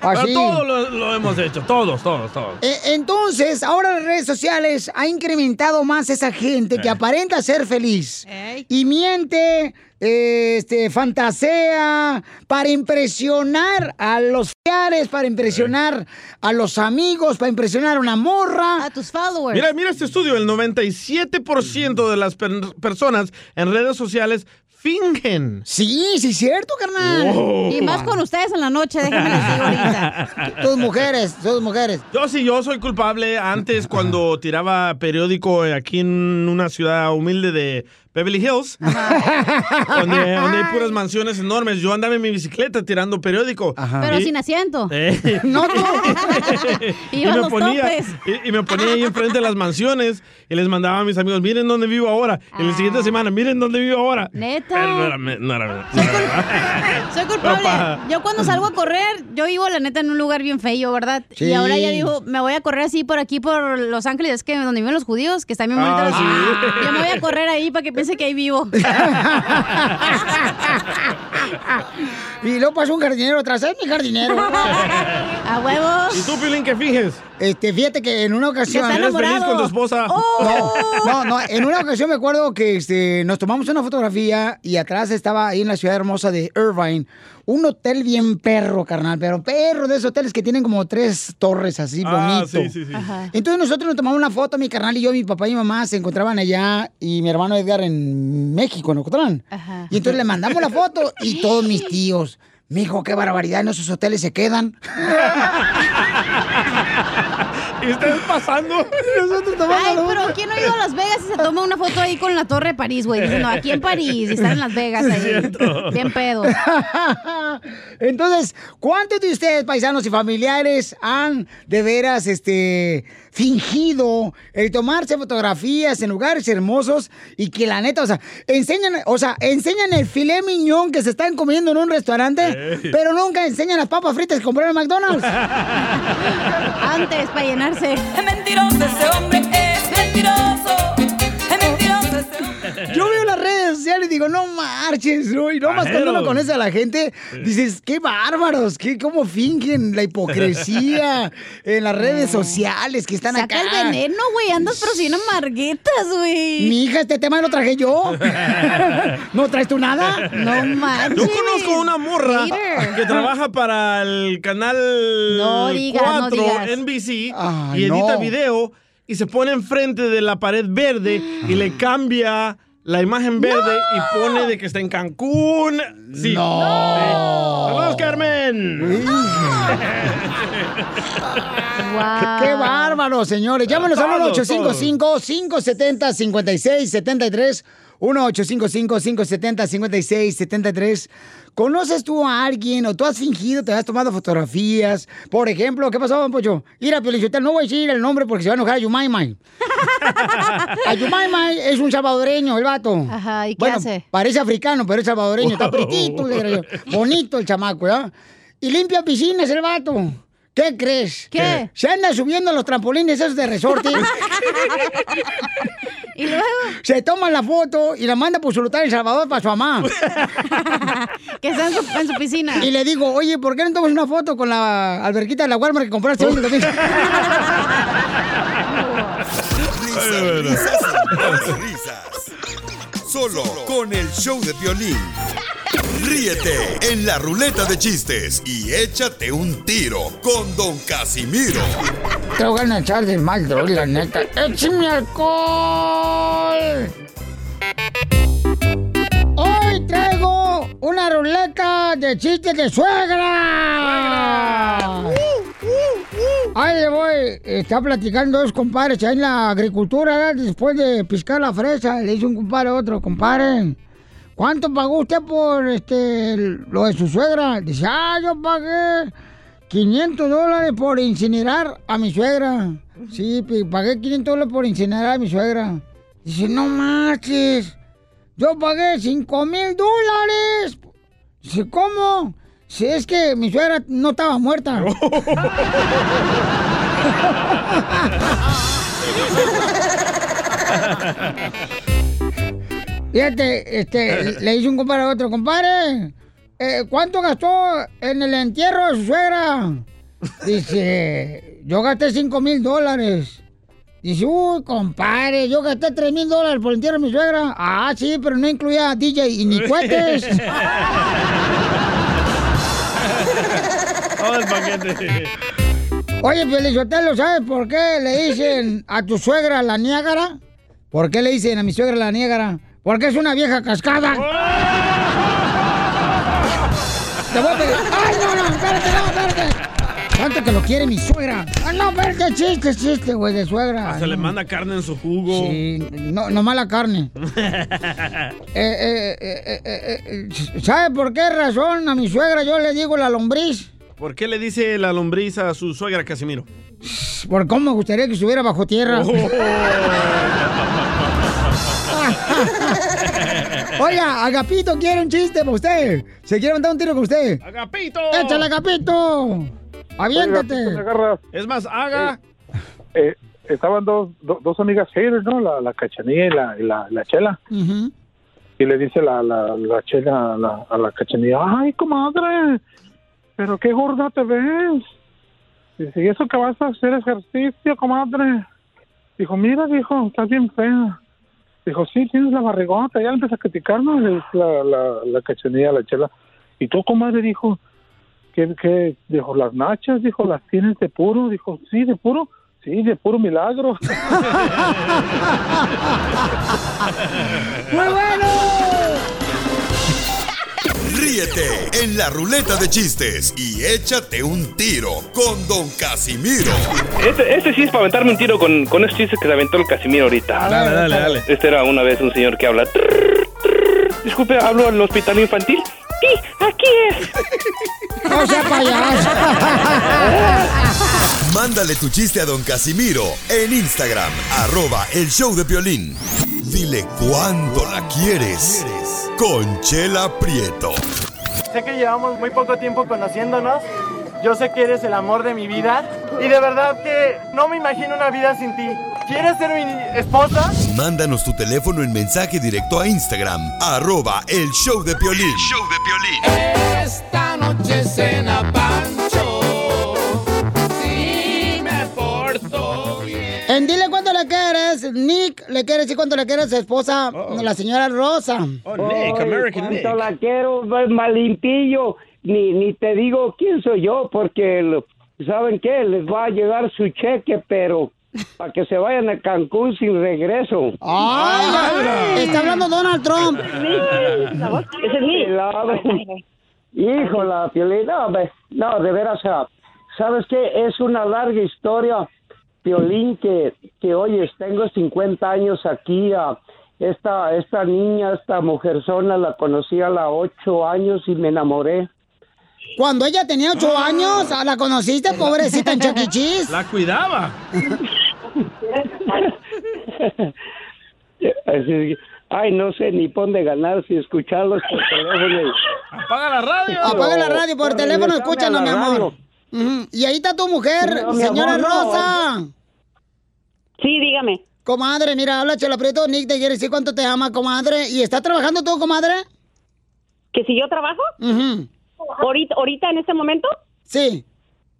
Pero Así. todos lo, lo hemos hecho, todos, todos, todos. Eh, Entonces, ahora las redes sociales ha incrementado más esa gente que Eh. aparenta ser feliz y miente, eh, este, fantasea para impresionar a los familiares, para impresionar a los amigos, para impresionar a una morra. A tus followers. Mira, mira este estudio, el 97% de las per- personas en redes sociales fingen. Sí, sí, es cierto, carnal. Wow. Y más con ustedes en la noche, déjenme digo ahorita. Tus mujeres, tus mujeres. Yo sí, yo soy culpable. Antes, cuando tiraba periódico aquí en una ciudad humilde de Beverly Hills, donde, donde hay puras mansiones enormes, yo andaba en mi bicicleta tirando periódico. Pero Y- sin asiento. Eh. No tú. y, me los ponía, y, y me ponía ahí enfrente de las mansiones y les mandaba a mis amigos, miren dónde vivo ahora. Y la siguiente semana, miren dónde vivo ahora. Neta. Pero no era, no era no era. Soy culpable. Yo cuando salgo a correr, yo vivo la neta en un lugar bien feo, ¿verdad? Sí. Y ahora ya digo, me voy a correr así por aquí, por Los Ángeles, es que donde viven los judíos, que están bien Ah, bonitos. sí. Yo me voy a correr ahí para que que ahí vivo. Y luego pasó un jardinero atrás, es mi jardinero. A huevos. ¿Y tú, Pilín, qué finges? Este, fíjate que en una ocasión. ¿Eres feliz enamorado. con tu esposa? No, no, no. En una ocasión me acuerdo que este, nos tomamos una fotografía y atrás estaba ahí en la ciudad hermosa de Irvine. Un hotel bien perro, carnal, pero perro de esos hoteles que tienen como tres torres así Ah, bonito. sí, sí, sí. Entonces nosotros nos tomamos una foto, mi carnal y yo, mi papá y mi mamá se encontraban allá y mi hermano Edgar en México, en Ocotlán. Y entonces le mandamos la foto y todos mis tíos. Mijo, qué barbaridad, en esos hoteles se quedan. ¿Y ustedes pasando? Nosotros Ay, pero ¿quién no ha ido a Las Vegas y se toma una foto ahí con la Torre de París, güey? Diciendo, aquí en París y están en Las Vegas ahí. cierto. Bien pedo. Entonces, ¿cuántos de ustedes, paisanos y familiares, han de veras este, fingido el tomarse fotografías en lugares hermosos y que la neta, o sea, enseñan, o sea, enseñan el filé miñón que se están comiendo en un restaurante, Ey. pero nunca enseñan las papas fritas que compraron en McDonald's? Antes, para Es mentiroso ese hombre, Yo veo las redes sociales y digo, no marches, ¿no? Y nomás cuando uno conoce a la gente, dices, qué bárbaros, qué, cómo fingen la hipocresía en las redes sociales que están Saca acá. el veneno, güey. Andas pero sin amarguetas, güey. Mi hija, este tema lo traje yo. ¿No traes tú nada? No manches. Yo conozco una morra que trabaja para el canal No digas, no 4 digas. NBC y edita no. video y se pone enfrente de la pared verde y le cambia la imagen verde y pone de que está en Cancún. Sí. No. Sí. Saludos, Carmen. ¡Qué bárbaro, señores! Llámanos al Todos, 855-570-5673. 1-855-570-5673. ¿Conoces tú a alguien o tú has fingido, te has tomado fotografías? Por ejemplo, ¿qué pasó, don Pocho? Ir a Piolichotel, no voy a decir el nombre porque se va a enojar a Yumaymay. a Yumaymay es un salvadoreño, el vato. Ajá, ¿y qué bueno, hace? parece africano, pero es salvadoreño, está Wow. pretito, bonito el chamaco, ¿verdad? Y limpia piscinas el vato. ¿Qué crees? ¿Qué? Se anda subiendo a los trampolines esos de resorte. y luego. Se toma la foto y la manda por su lugar en Salvador para su mamá. que está en su, en su piscina. Y le digo, oye, ¿por qué no tomas una foto con la alberquita de la Walmart que compraste hoy en el domingo? Risas, risas, más risas. Solo con el show de violín. Ríete en la ruleta de chistes y échate un tiro con Don Casimiro. Te voy a echar de mal, droga, la neta. ¡Échame alcohol! Una ruleta de chistes de suegra. Ahí le voy. Está platicando dos compadres ahí en la agricultura, después de piscar la fresa. Le dice un compadre a otro, compadre. ¿Cuánto pagó usted por este lo de su suegra? Dice, ah, yo pagué 500 dólares por incinerar a mi suegra. Sí, pagué 500 dólares por incinerar a mi suegra. Dice, no manches. Yo pagué 5 mil dólares. Dice, ¿cómo? Si es que mi suegra no estaba muerta. Fíjate, este, le dice un compadre a otro, compadre, eh, ¿cuánto gastó en el entierro de su suegra? Dice, yo gasté 5 mil dólares. Dice, uy, compadre, yo gasté 3 mil dólares por el entierro de mi suegra. Ah, sí, pero no incluía DJ y ni cohetes. Todo el paquete. Oye, Felizotelo, ¿sabes por qué le dicen a tu suegra la Niágara? ¿Por qué le dicen a mi suegra la Niágara? Porque es una vieja cascada. Te voy a pegar. ¡Ay, no, no! ¡Espérate, no, espérate! ¿Cuánto que lo quiere mi suegra? ¡Ah, no, espérate! Chiste, chiste, güey, de suegra. Hasta le No. manda carne en su jugo. Sí, no, no mala carne. Eh, eh, eh, ¿Sabe por qué razón a mi suegra yo le digo la lombriz? ¿Por qué le dice la lombriz a su suegra Casimiro? Por cómo me gustaría que estuviera bajo tierra. Oiga, Agapito quiere un chiste para usted. Se quiere montar un tiro con usted. ¡Agapito! ¡Échale, Agapito! ¡Aviéntate! Es más, haga. Eh, estaban dos, do- dos amigas haters, ¿no? La, la cachanilla y la, y la, la chela. Ujú. Y le dice la, la, la chela a la, a la cachanilla, ay, comadre, pero qué gorda te ves. Dice, ¿y eso que vas a hacer ejercicio, comadre? Dijo, mira, dijo, estás bien fea. Dijo, sí, tienes la barrigota. Ya le empieza a criticar, ¿no? Le dice la, la, la cachanilla, la chela. Y tú, comadre, dijo, ¿qué, qué? Dijo, las nachas, dijo, las tienes de puro. Dijo, sí, de puro. Sí, de puro milagro. ¡Muy bueno! Ríete en la ruleta de chistes y échate un tiro con Don Casimiro. Este, este sí es para aventarme un tiro con, con esos chistes que se aventó el Casimiro ahorita. Dale, dale, dale. Este era una vez un señor que habla. "Trrr, trrr". Disculpe, ¿hablo al hospital infantil? Sí, aquí es. ¡No sea payaso! Mándale tu chiste a Don Casimiro en Instagram, arroba el show de violín. Dile cuándo la quieres. Conchela Prieto. Sé que llevamos muy poco tiempo conociéndonos. Yo sé que eres el amor de mi vida. Y de verdad que no me imagino una vida sin ti. ¿Quieres ser mi esposa? Mándanos tu teléfono en mensaje directo a Instagram, arroba el show de violín. Esta noche cena Pancho. Si me porto bien. En Dile cuánto le quieres, Nick le quiere decir cuánto le quiere a su esposa, la señora Rosa. Oh, Ay, cuánto la quiero, más limpillo. Ni, ni te digo quién soy yo, porque lo- ¿saben qué? Les va a llegar su cheque, pero para que se vayan a Cancún sin regreso. ¡Ay! Está hablando Donald Trump. Lado. Híjola, Piolín, no, de veras, ¿sabes qué? Es una larga historia, Piolín, que, que oyes, tengo 50 años aquí ah, esta, esta niña, esta mujerzona la conocí a los ocho años y me enamoré. Cuando ella tenía ocho años, ¿la conociste, pobrecita en Chuck E. Cheese? La cuidaba. Ay, no sé ni por dónde ganar si escucharlos por teléfono. Apaga la radio. Apaga la radio por teléfono, escúchanos, a mi amor. Y ahí está tu mujer, No, señora amor, no. Rosa. Sí, dígame. Comadre, mira, habla Chela Prieto, Nick te quiere decir cuánto te ama, comadre. ¿Y está trabajando tú, comadre? ¿Que si yo trabajo? ¿Ahorita, ¿Ahorita en este momento? Sí.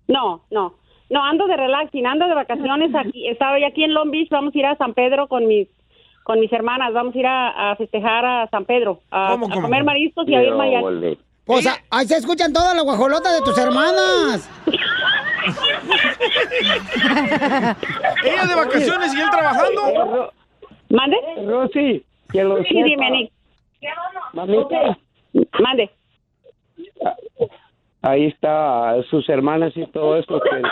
No, no. No, ando de relaxing, ando de vacaciones aquí. Estaba aquí en Long Beach, vamos a ir a San Pedro con mis con mis hermanas, vamos a ir a, a festejar a San Pedro, a, ¿Cómo, a cómo, comer mariscos y a ver mariachi. Pues a- ahí se escuchan todas las guajolotas de tus hermanas. Ella de vacaciones y él trabajando. ¿Mande? Rosy, que lo Sí, sepa. dime, Nick. Mamita. Mande. Ahí está sus hermanas y todo eso. Que,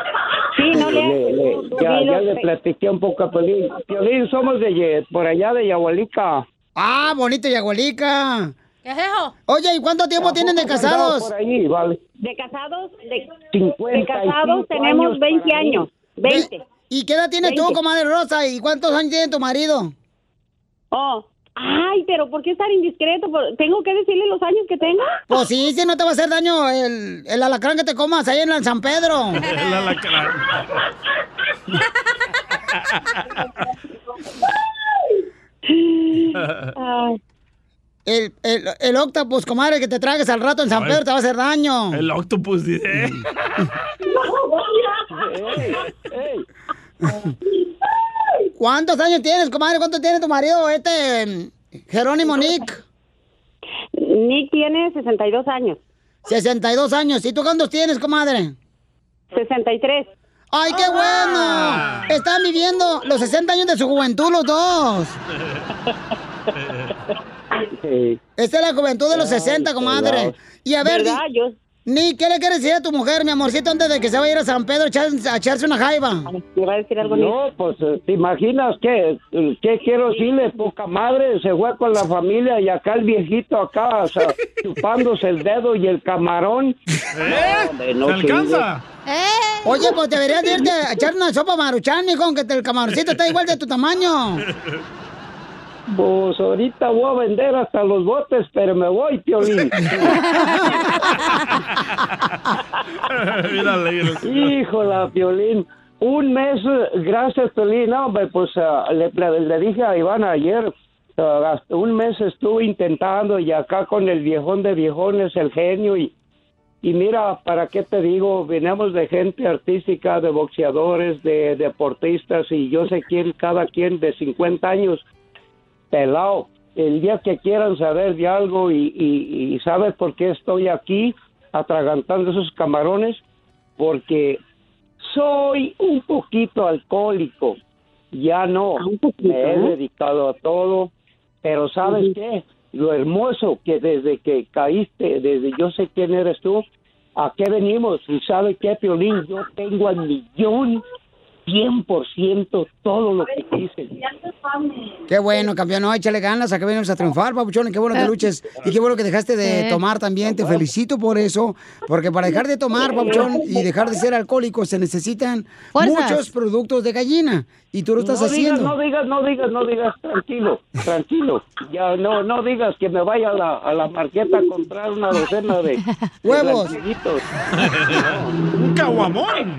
Sí, no le ya, le platiqué un poco a Piolín. Piolín, somos de por allá de Yahualica. Ah, bonito Yagualica. ¿Qué es eso? Oye, ¿y cuánto tiempo tienen de casados? Por ahí, vale. De casados, de, 55 de casados tenemos años 20 para mí. años. 20. ¿Y qué edad tienes tú, 20. comadre Rosa? ¿Y cuántos años tiene tu marido? Oh, ay, pero ¿por qué estar indiscreto? ¿Por- ¿Tengo que decirle los años que tengo? Pues sí, si no te va a hacer daño el, el alacrán que te comas ahí en el San Pedro. El alacrán. El, el, el octopus, comadre, que te tragues al rato en San. Pedro te va a hacer daño. El octopus dice. ¿Cuántos años tienes, comadre? ¿Cuánto tiene tu marido, este Jerónimo Nick? Nick tiene 62 años. 62 años. ¿Y tú cuántos tienes, comadre? 63. ¡Ay, qué bueno! Están viviendo los 60 años de su juventud los dos. Esta es la juventud de los 60, comadre. Y a ver, ¿Verdad? di- Ni, ¿qué le quieres decir a tu mujer, mi amorcito, antes de que se vaya a ir a San Pedro a, echar- a echarse una jaiba? ¿Me va a decir algo, No, pues, eh, ¿te imaginas qué? ¿Qué quiero decirle? Poca madre, se fue con la familia y acá el viejito acá, o sea, chupándose el dedo y el camarón. No, hombre, no ¿Se alcanza? Oye, pues deberías de irte a echar una sopa maruchan, mijo, que te- el camaroncito está igual de tu tamaño. Pues ahorita voy a vender hasta los botes, pero me voy, Piolín. Mírale. Híjola, Piolín. Un mes, gracias, Piolín. No, pues ah, le, le- le dije a Iván ayer, hasta un mes estuve intentando y acá con el viejón de viejones, el genio, y, y mira, ¿para qué te digo? Venimos de gente artística, de boxeadores, de deportistas, y yo sé quién, cada quien de 50 años, pelado. El día que quieran saber de algo y, y, y sabes por qué estoy aquí atragantando esos camarones, porque soy un poquito alcohólico. Ya no, me he ¿eh? dedicado a todo, pero ¿sabes qué? Lo hermoso que desde que caíste, desde yo sé quién eres tú, ¿a qué venimos? ¿Y sabe qué, Piolín? Yo tengo al millón, cien por ciento todo lo que quise. Qué bueno, campeón. No, échale ganas, acá venimos a triunfar, papuchón. y Qué bueno que luches. Y qué bueno que dejaste de tomar también. Te felicito por eso. Porque para dejar de tomar, papuchón, y dejar de ser alcohólico, se necesitan Fuerzas. muchos productos de gallina. Y tú lo estás no haciendo. Digas, no digas, no digas, no digas, tranquilo, tranquilo. Ya no, no digas que me vaya a la, a la marqueta a comprar una docena de de Huevos. blanquillitos. Un caguamón.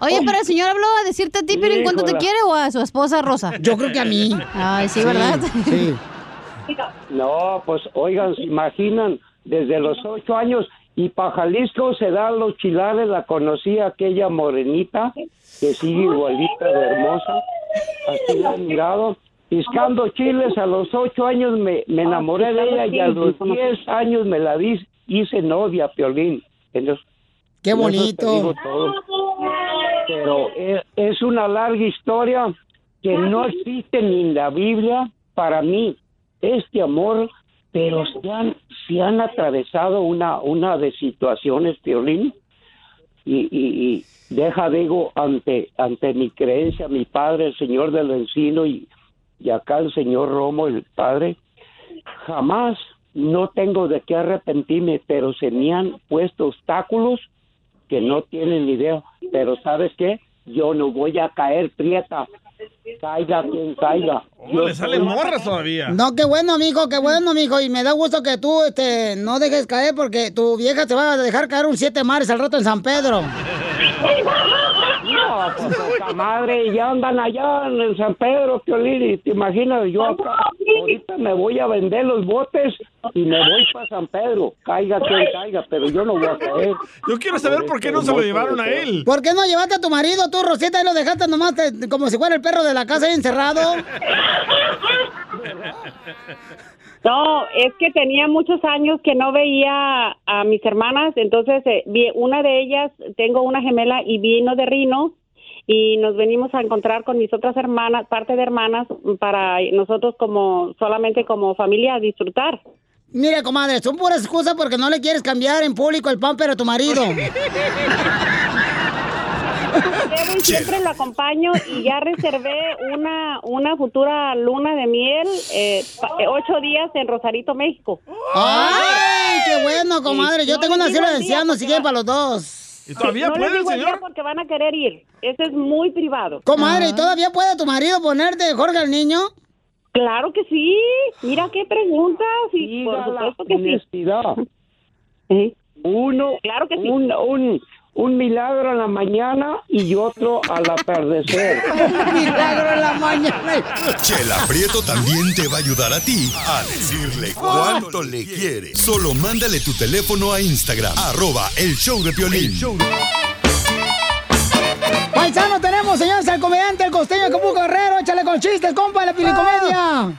Oye, pero el señor habló a decirte a ti, pero ¿en cuánto te quiere o a su esposa Rosa? Yo creo que a mí. Ay, sí, ¿verdad? Sí. No, pues oigan, se imaginan, desde los ocho años y para Jalisco se dan los chilares, la conocí aquella morenita que sigue igualita de hermosa, así la he mirado. Piscando chiles a los ocho años me, me enamoré de ella y a los diez años me la di, hice novia, Piolín. Entonces, Qué Eso te bonito. digo todo. Pero es, una larga historia que no existe ni en la Biblia para mí. Este amor, pero se han, se han atravesado una, una de situaciones, Piolín, y, y, y deja, digo, ante, ante mi creencia, mi padre, el Señor del Encino, y y acá el señor Romo, el padre, jamás no tengo de qué arrepentirme, pero se me han puesto obstáculos que no tienen idea. Pero ¿sabes qué? Yo no voy a caer prieta. Caiga quien caiga. Oh, le salen morras todavía. No, qué bueno, mijo, qué bueno, mijo. Y me da gusto que tú este, no dejes caer porque tu vieja te va a dejar caer un siete mares al rato en San Pedro. No, pues madre, ya andan allá en San Pedro, Piolín, y te imaginas, yo acá, ahorita me voy a vender los botes y me voy para San Pedro, caiga quien caiga, pero yo no voy a caer. Yo quiero saber por qué no se lo llevaron a él. ¿Por qué no llevaste a tu marido, tú, Rosita, y lo dejaste nomás te- como si fuera el perro de la casa ahí encerrado? No, es que tenía muchos años que no veía a mis hermanas, entonces eh, vi- una de ellas, tengo una gemela y vino de Rino y nos venimos a encontrar con mis otras hermanas, parte de hermanas, para nosotros como solamente como familia a disfrutar. Mira, comadre, son puras excusas porque no le quieres cambiar en público el pamper a tu marido. Y siempre lo acompaño y ya reservé una, una futura luna de miel, eh, ocho días en Rosarito, México. ¡Ay, qué bueno, comadre! Yo No tengo una sierra de ancianos porque quieren para los dos. ¿Y no les digo el día porque van a querer ir. Eso es muy privado. Comadre, ¿y todavía puede tu marido ponerte Jorge al niño? Claro que sí. Mira qué preguntas. Y por supuesto que sí. honestidad. Uno, Claro que sí. un, un, un milagro en la mañana y otro al atardecer. milagro en la mañana. Chela Prieto también te va a ayudar a ti a decirle cuánto le quiere. Solo mándale tu teléfono a Instagram, arroba el show de Piolín. Paisano, tenemos, señores, al comediante, el costeño Acapulco Guerrero. Échale con chistes, compa, la pilicomedia.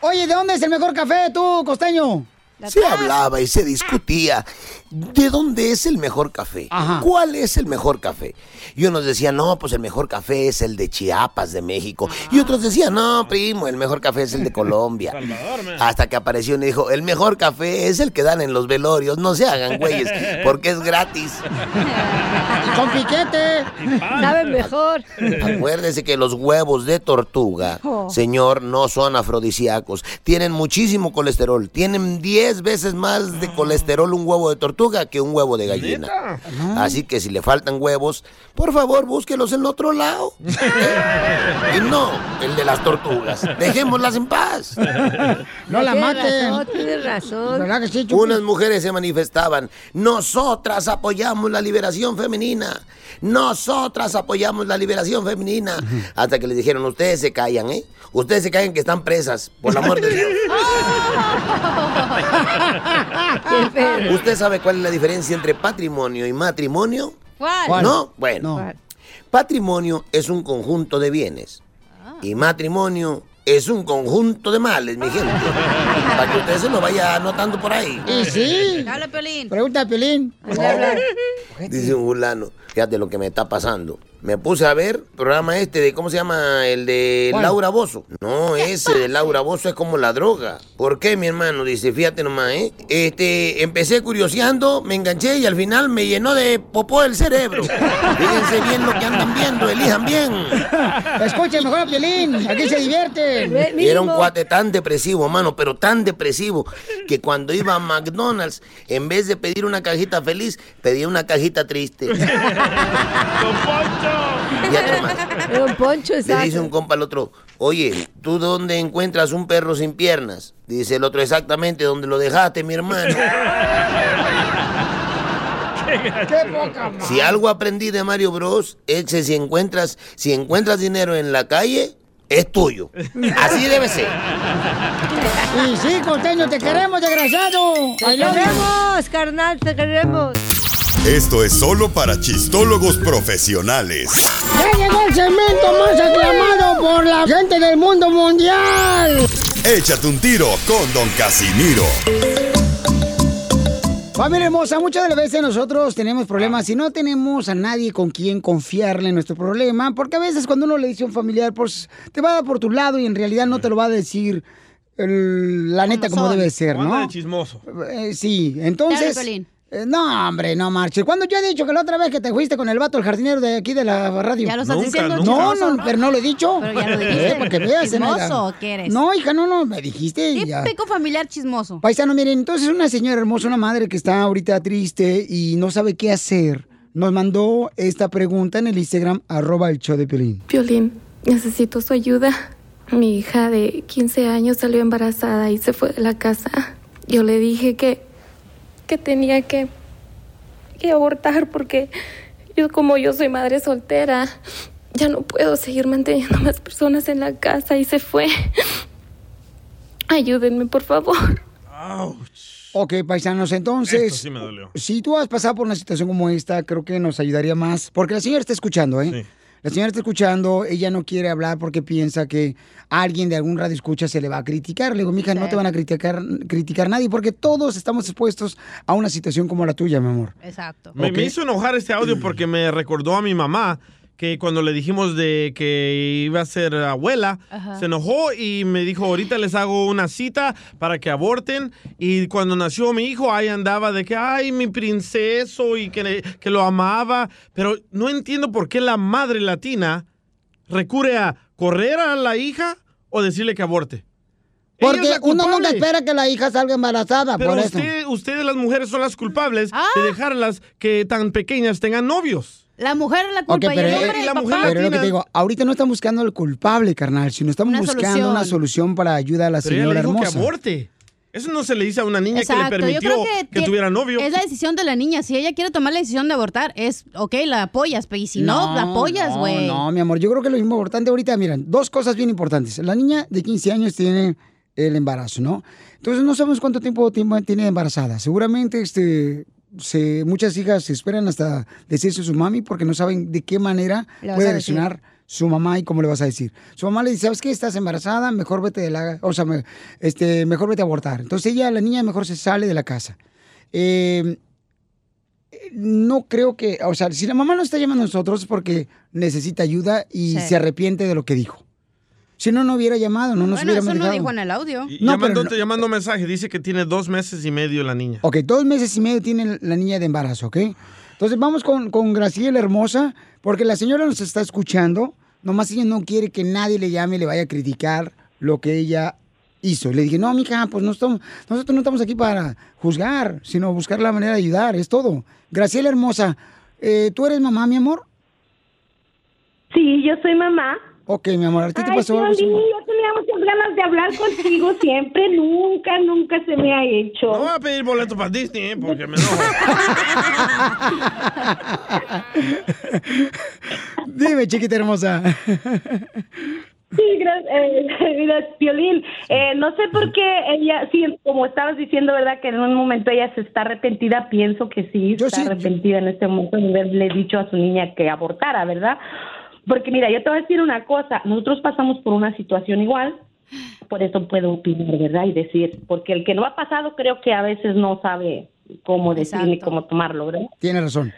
Oye, ¿de dónde es el mejor café tú, costeño? Se hablaba y se discutía de dónde es el mejor café. ¿Cuál es el mejor café? Y unos decían, no, pues el mejor café es el de Chiapas, de México. Y otros decían, no, primo, el mejor café es el de Colombia. Hasta que apareció uno y dijo, el mejor café es el que dan en los velorios. No se hagan güeyes, porque es gratis. Con piquete. Saben mejor. Acuérdese que los huevos de tortuga, Oh. señor, no son afrodisíacos. Tienen muchísimo colesterol. Tienen 10 veces más de colesterol un huevo de tortuga que un huevo de gallina. Así que si le faltan huevos, por favor, búsquelos en otro lado. y no el de las tortugas. Dejémoslas en paz. No la maten. razón, tienes razón. ¿Verdad que sí, Unas mujeres se manifestaban. Nosotras apoyamos la liberación femenina. Nosotras apoyamos la liberación femenina. Hasta que les dijeron, ustedes se callan, ¿eh? Ustedes se callan que están presas, por el amor de Dios. ¿Usted sabe cuál es la diferencia entre patrimonio y matrimonio? ¿Cuál? ¿No? Bueno. Patrimonio es un conjunto de bienes. Y matrimonio es un conjunto de males, mi gente. Para que usted se lo vaya anotando por ahí. Y sí. Dale, Pelín. Pregunta a Pelín. Dice un fulano, fíjate lo que me está pasando. Me puse a ver el programa este de, ¿cómo se llama? El de. Laura Bozo. No, ese de Laura Bozo es como la droga. ¿Por qué, mi hermano? Dice, fíjate nomás, ¿eh? Este, empecé curioseando, me enganché y al final me llenó de popó el cerebro. Fíjense bien lo que andan viendo, elijan bien. Escuche mejor a Pelín. Aquí se divierte. Y era un cuate tan depresivo, mano, pero tan depresivo, que cuando iba a McDonald's, en vez de pedir una cajita feliz, pedía una cajita triste. Y otro más. Don Poncho, Le exacto. dice un compa al otro, oye, ¿tú dónde encuentras un perro sin piernas? Dice el otro, exactamente donde lo dejaste, mi hermano. Qué poca madre. Si algo aprendí de Mario Bros, es que si encuentras, si encuentras dinero en la calle, es tuyo. Así debe ser. Y sí, costeño, te queremos, desgraciado. Te queremos, carnal, te queremos. Esto es solo para chistólogos profesionales. Ya llegó el segmento más aclamado por la gente del mundo mundial. Échate un tiro con Don Casimiro. Familia hermosa, muchas de las veces nosotros tenemos problemas y no tenemos a nadie con quien confiarle en nuestro problema, porque a veces cuando uno le dice a un familiar, pues te va a dar por tu lado y en realidad no te lo va a decir el- la neta como son? debe ser, ¿no? de chismoso. Eh, sí, entonces, Dale, no, hombre, no marches. ¿Cuándo yo he dicho que la otra vez que te fuiste con el vato, el jardinero de aquí de la radio? Ya lo estás Nunca, diciendo, No, chismoso. no, pero no lo he dicho. Pero ya lo dijiste. Eh, para que veas, ¿Chismoso Zenaida. o qué eres? No, hija, no, no, me dijiste. Típico familiar chismoso. Paisano, miren, entonces una señora hermosa, una madre que está ahorita triste y no sabe qué hacer, nos mandó esta pregunta en el Instagram, arroba el show de Pelín. Violín, necesito su ayuda. Mi hija de 15 años salió embarazada y se fue de la casa. Yo le dije que, que tenía que, que abortar porque yo como yo soy madre soltera, ya no puedo seguir manteniendo más personas en la casa y se fue. Ayúdenme, por favor. Ok, paisanos, entonces... Esto sí me dolió. Si tú has pasado por una situación como esta, creo que nos ayudaría más. Porque la señora está escuchando, ¿eh? La señora está escuchando, ella no quiere hablar porque piensa que alguien de algún radio escucha se le va a criticar. Le digo, mija, no te van a criticar, criticar nadie porque todos estamos expuestos a una situación como la tuya, mi amor. Exacto. Me, me hizo enojar este audio porque me recordó a mi mamá que cuando le dijimos de que iba a ser abuela, Ajá. se enojó y me dijo, ahorita les hago una cita para que aborten. Y cuando nació mi hijo, ahí andaba de que, ay, mi princeso y que, le- que lo amaba. Pero no entiendo por qué la madre latina recurre a correr a la hija o decirle que aborte. Porque uno nunca espera que la hija salga embarazada, Pero por eso. usted, ustedes las mujeres son las culpables Ah. de dejarlas que tan pequeñas tengan novios. La mujer es la culpa y pero, el eh, hombre, el papá. pero es lo que te digo, ahorita no estamos buscando el culpable, carnal, sino estamos Una buscando solución. una solución para ayudar a la Pero ella señora le dijo hermosa. que aborte. Eso no se le dice a una niña Exacto, que le permitió yo creo que, que, tuviera novio. Es la decisión de la niña. Si ella quiere tomar la decisión de abortar, es ok, la apoyas, pero y si no, la apoyas, no, güey. No, mi amor, yo creo que lo importante ahorita, miren, dos cosas bien importantes. La niña de 15 años tiene el embarazo, ¿no? Entonces no sabemos cuánto tiempo tiempo tiene embarazada. Seguramente este se, muchas hijas se esperan hasta decirse a su mami porque no saben de qué manera puede reaccionar su mamá y cómo le vas a decir. Su mamá le dice, ¿sabes qué? Estás embarazada, mejor vete de la... O sea, me- este, mejor vete a abortar. Entonces ella, la niña, mejor se sale de la casa. Eh, no creo que, o sea, si la mamá nos está llamando a nosotros es porque necesita ayuda y Sí. se arrepiente de lo que dijo. Si no, no hubiera llamado, no nos bueno, hubiera eso no dijo en el audio. Y No, llamando, pero llamando mensaje, dice que tiene dos meses y medio la niña. Ok, dos meses y medio tiene la niña de embarazo, ¿ok? Entonces vamos con, con Graciela Hermosa, porque la señora nos está escuchando, nomás ella no quiere que nadie le llame y le vaya a criticar lo que ella hizo. Le dije, no, mija, pues no estamos, nosotros no estamos aquí para juzgar, sino buscar la manera de ayudar, es todo. Graciela Hermosa, eh, ¿tú eres mamá, mi amor? Sí, yo soy mamá. Ok, mi amor, ¿a ti te pasó algo yo tenía muchas ganas de hablar contigo siempre, nunca, nunca se me ha hecho. No voy a pedir boleto para Disney, ¿eh? porque me enojo. Dime, chiquita hermosa. Sí, gracias, eh, mira, Piolín, eh, no sé por qué ella, sí, como estabas diciendo, ¿verdad? Que en un momento ella se está arrepentida, pienso que sí, está arrepentida en este momento de haberle dicho a su niña que abortara, ¿verdad? Porque mira, yo te voy a decir una cosa, nosotros pasamos por una situación igual, por eso puedo opinar, ¿verdad? Y decir, porque el que no ha pasado creo que a veces no sabe cómo decir ni cómo tomarlo, ¿verdad? Tiene razón.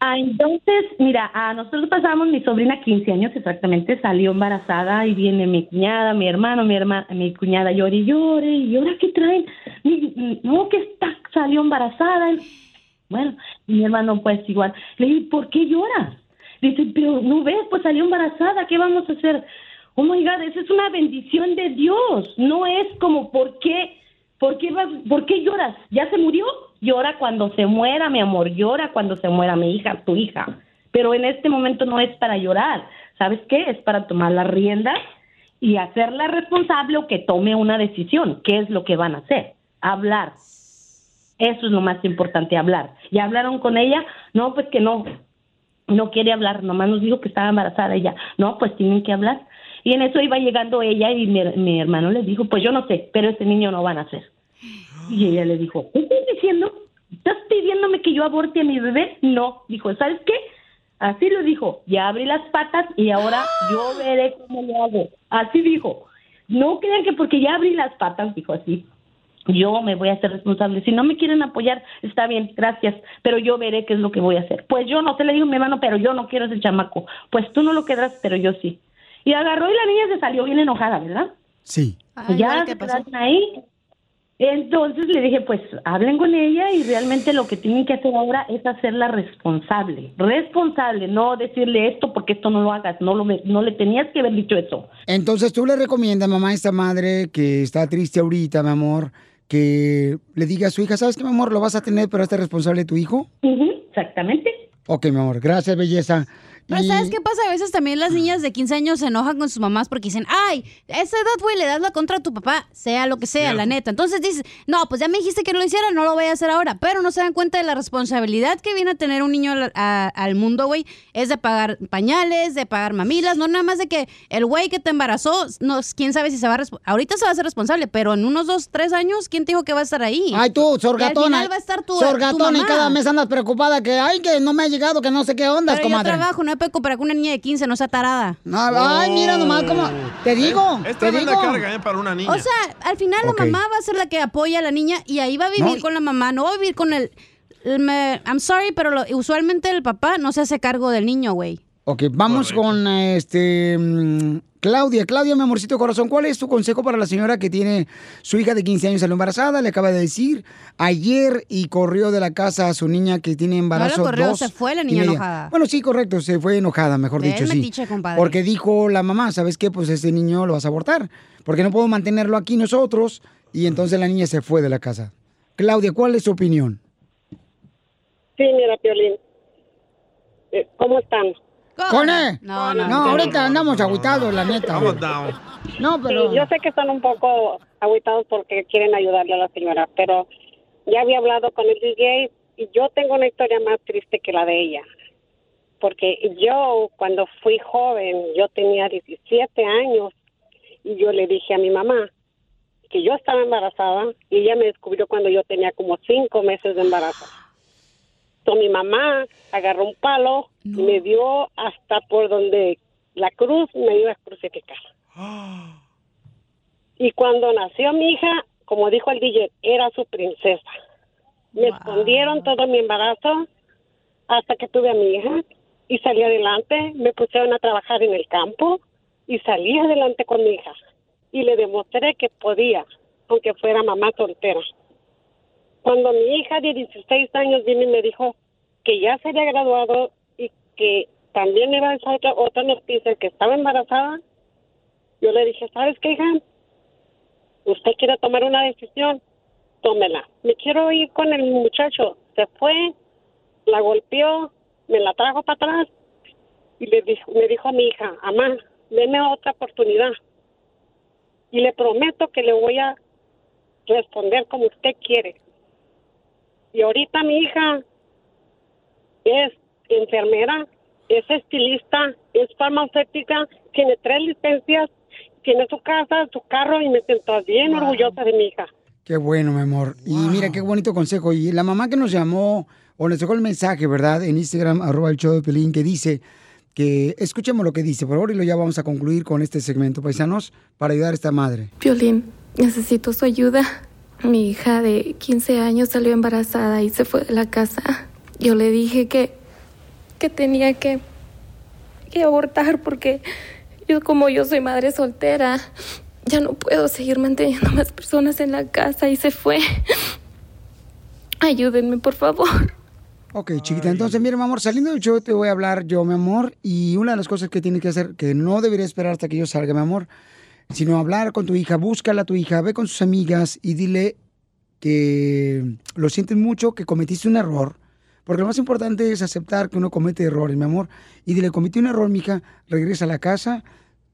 Ah, entonces, mira, a nosotros pasamos, mi sobrina 15 años exactamente, salió embarazada y viene mi cuñada, mi hermano, mi hermana, mi cuñada llore y llore, y ahora qué traen, Mi- no, que está, salió embarazada. Bueno, mi hermano pues igual, le dije, ¿por qué lloras? Dice, pero no ves, pues salió embarazada, ¿qué vamos a hacer? Oh my God, esa es una bendición de Dios, no es como, ¿por qué? ¿Por qué, ¿Por qué lloras? ¿Ya se murió? Llora cuando se muera, mi amor, llora cuando se muera mi hija, tu hija. Pero en este momento no es para llorar. ¿Sabes qué? Es para tomar las riendas y hacerla responsable o que tome una decisión. ¿Qué es lo que van a hacer? Hablar. Eso es lo más importante, hablar. ¿Ya hablaron con ella? No, pues que no. No quiere hablar, nomás nos dijo que estaba embarazada ella. No, pues tienen que hablar. Y en eso iba llegando ella y mi, mi hermano le dijo, pues yo no sé, pero ese niño no va a nacer. Y ella le dijo, ¿qué estás diciendo? ¿Estás pidiéndome que yo aborte a mi bebé? No. Dijo, ¿sabes qué? Así lo dijo. Ya abrí las patas y ahora yo veré cómo lo hago. Así dijo. No crean que porque ya abrí las patas, dijo así. Yo me voy a hacer responsable. Si no me quieren apoyar, está bien, gracias. Pero yo veré qué es lo que voy a hacer. Pues yo no, te le digo a mi hermano, pero yo no quiero ese chamaco. Pues tú no lo quedarás, pero yo sí. Y agarró y la niña se salió bien enojada, ¿verdad? Sí. Y ya se quedaron ahí. Entonces le dije, pues hablen con ella y realmente lo que tienen que hacer ahora es hacerla responsable. Responsable, no decirle esto porque esto no lo hagas, no, lo, no le tenías que haber dicho eso. Entonces tú le recomiendas, mamá, a esta madre que está triste ahorita, mi amor, que le diga a su hija, ¿sabes qué, mi amor? Lo vas a tener, pero este responsable de tu hijo. exactamente. Ok, mi amor, gracias, belleza. Pero Y- ¿sabes qué pasa? A veces también las niñas de 15 años se enojan con sus mamás porque dicen, ay, a esa edad, güey, le das la contra a tu papá, sea lo que sea, la neta. Entonces dices, no, pues ya me dijiste que no lo hiciera, no lo voy a hacer ahora. Pero no se dan cuenta de la responsabilidad que viene a tener un niño al, a- al mundo, güey. Es de pagar pañales, de pagar mamilas, no nada más de que el güey que te embarazó, no, quién sabe si se va a... Ahorita se va a hacer responsable, pero en unos dos, tres años, ¿quién te dijo que va a estar ahí? Ay, tú, Y al sorgatona. final va a estar tu, tu sorgatona y cada mes andas preocupada que, ay, que no me ha llegado, que no sé qué onda, Pero yo comadre. trabajo, no puedo comparar con una niña de 15, no sea tarada. No, ay, mira nomás cómo... Te digo, Es te tremenda digo. carga, ¿eh? Para una niña. O sea, al final la mamá va a ser la que apoya a la niña y ahí va a vivir No. con la mamá, no va a vivir con el... el me- I'm sorry, pero lo- usualmente el papá no se hace cargo del niño, güey. Ok, vamos con este mm, Claudia. Claudia, mi amorcito corazón, ¿cuál es tu consejo para la señora que tiene su hija de 15 años salió embarazada? Le acaba de decir ayer y corrió de la casa a su niña que tiene embarazo. corrió, dos se fue la niña enojada. Bueno, sí, correcto, se fue enojada, mejor dicho, sí. metiche, compadre. Porque dijo la mamá, ¿sabes qué? Pues ese niño lo vas a abortar. Porque no puedo mantenerlo aquí nosotros. Y entonces la niña se fue de la casa. Claudia, ¿cuál es su opinión? Sí, mira, Piolín. Eh, ¿Cómo están? ¿Con él? No, no, no, ahorita andamos agüitados, la neta. No, pero... Sí, yo sé que están un poco aguitados porque quieren ayudarle a la señora, pero ya había hablado con el DJ y yo tengo una historia más triste que la de ella. Porque yo, cuando fui joven, yo tenía 17 años y yo le dije a mi mamá que yo estaba embarazada y ella me descubrió cuando yo tenía como cinco meses de embarazo. Mi mamá agarró un palo y me dio hasta por donde la cruz me iba a crucificar. Y cuando nació mi hija, como dijo el DJ, era su princesa. Me escondieron todo mi embarazo hasta que tuve a mi hija y salí adelante. Me pusieron a trabajar en el campo y salí adelante con mi hija. Y le demostré que podía, aunque fuera mamá soltera. Cuando mi hija de 16 años vino y me dijo que ya se había graduado y que también iba a esa otra, otra noticia, que estaba embarazada, yo le dije, ¿sabes qué, hija? Usted quiere tomar una decisión, tómela. Me quiero ir con el muchacho. Se fue, la golpeó, me la trajo para atrás y le dijo, me dijo a mi hija, mamá, deme otra oportunidad. Y le prometo que le voy a responder como usted quiere. Y ahorita mi hija es enfermera, es estilista, es farmacéutica, tiene tres licencias, tiene su casa, su carro y me siento bien orgullosa de mi hija. Qué bueno, mi amor. Y mira, qué bonito consejo. Y la mamá que nos llamó o nos dejó el mensaje, ¿verdad? En Instagram, arroba el show de Pelín, que dice que escuchemos lo que dice, por favor, y lo ya vamos a concluir con este segmento, paisanos, para ayudar a esta madre. Violín, necesito su ayuda. Mi hija de 15 años salió embarazada y se fue de la casa. Yo le dije que, que tenía que, que abortar porque yo como yo soy madre soltera, ya no puedo seguir manteniendo más personas en la casa y se fue. Ayúdenme, por favor. Ok, chiquita, entonces, mira, mi amor, saliendo del show te voy a hablar yo, mi amor, y una de las cosas que tienes que hacer, que no debería esperar hasta que yo salga, mi amor, sino hablar con tu hija, búscala a tu hija, ve con sus amigas y dile que lo sientes mucho, que cometiste un error, porque lo más importante es aceptar que uno comete errores, mi amor, y dile, cometí un error, mija, regresa a la casa,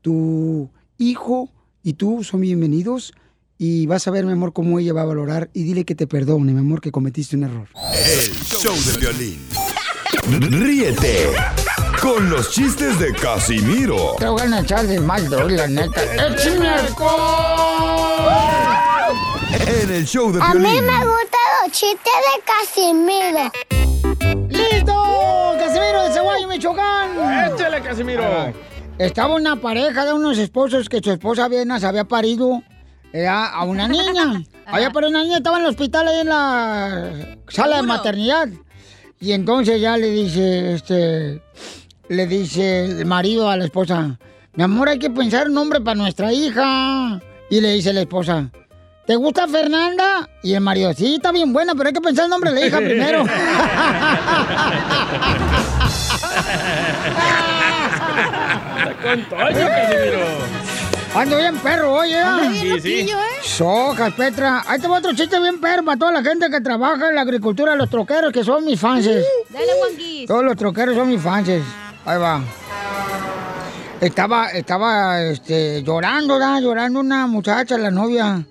tu hijo y tú son bienvenidos, y vas a ver, mi amor, cómo ella va a valorar, y dile que te perdone, mi amor, que cometiste un error. El show de violín. Ríete con los chistes de Casimiro Te voy a echar de mal, la neta. ¡Échame en el show de A mí me gustan los chistes de Casimiro. ¡Listo! ¡Casimiro de Ceguayo, Michoacán! ¡Échale, Casimiro! Estaba una pareja de unos esposos que su esposa apenas había parido eh, a a una niña. había parido una niña, estaba en el hospital ahí en la sala de maternidad. Y entonces ya le dice, este, le dice el marido a la esposa, mi amor, hay que pensar un nombre para nuestra hija. Y le dice la esposa, ¿Te gusta Fernanda? Y el marido, sí, está bien buena, pero hay que pensar el nombre de la hija primero. Con. Ando bien perro, oye. Anda bien Sí, loquillo, ¿eh? Socas, Petra. Ahí te va otro chiste bien perro para toda la gente que trabaja en la agricultura, los troqueros, que son mis fans. Dale, Wanguis. Todos los troqueros son mis fans. Ahí va. Estaba, estaba, este, llorando, ¿da? Llorando una muchacha, la novia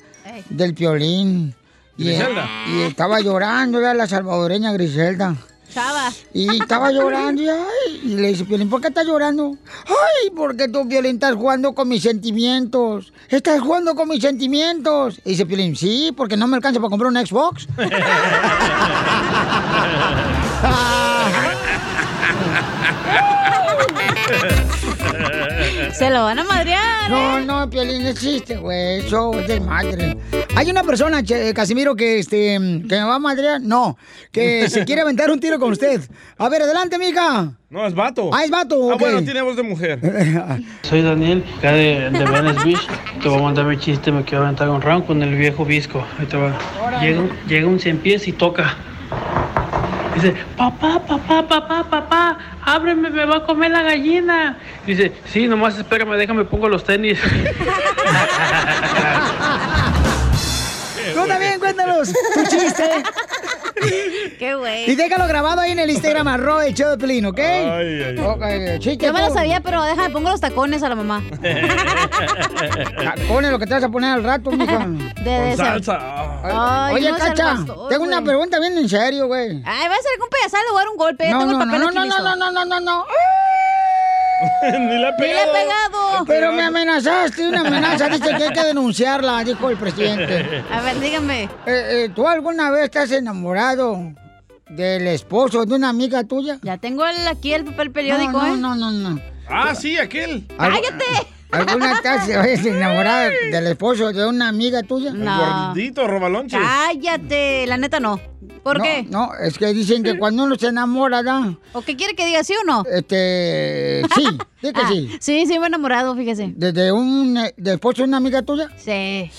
del Piolín. Y, Griselda. y estaba llorando, ¿da? La salvadoreña Griselda. Chava. Y estaba llorando y, ay, y le dice, Piolín, ¿por qué estás llorando? Ay, porque tú, Piolín, estás jugando con mis sentimientos. Estás jugando con mis sentimientos. Y dice Piolín, sí, porque no me alcanza para comprar un Xbox. Se lo van a madrear. No, no, Piolín, no existe, güey. Eso es de madre. Hay una persona, che, Casimiro, que, este, que me va a madrear. No, que se quiere aventar un tiro con usted. A ver, adelante, mija. No, es vato. Ah, es vato, Ah, bueno, tiene voz de mujer. Soy Daniel, acá de, de Venice Beach. Te voy a mandar mi chiste, me quiero aventar un round con el viejo Visco. Ahí te va. Llega, un- llega un cien pies y toca. Dice, papá, papá, papá, papá, ábreme, me va a comer la gallina. Dice, sí, nomás espérame, déjame, pongo los tenis. Tú también, cuéntanos tu chiste. Qué güey. Y déjalo grabado ahí en el Instagram, arroba el show de Pelín, ¿ok? ay. Ok, chiste. Yo me lo sabía, pero déjame, pongo los tacones a la mamá. Pone lo que te vas a poner al rato, mija. De Con esa. salsa. Ay, Oye, no Cacha, pastor, tengo una pregunta bien en serio, güey. Ay, va a ser un payasal, le voy a dar un golpe. No, tengo no, el papel no, no, no, no, no, no, no. Ni le he Ni le he pegado. pegado. Pero me amenazaste, una amenaza. Dice que hay que denunciarla, dijo el presidente. A ver, dígame. Eh, eh, ¿Tú alguna vez estás enamorado del esposo de una amiga tuya? Ya tengo el- aquí el papel periódico, no, ¿eh? No, no, no, no. Ah, sí, aquel. ¡Cállate! ¿Alguna estás eh, enamorada del esposo de una amiga tuya? No. gordito, robalonche. Cállate, la neta no. ¿Por No, qué? No, es que dicen que cuando uno se enamora, ¿da? ¿O qué quiere que diga sí o no? Este, sí, sí que Ah, sí. Sí, sí, me he enamorado, fíjese. ¿Desde un eh, del esposo de una amiga tuya? Sí,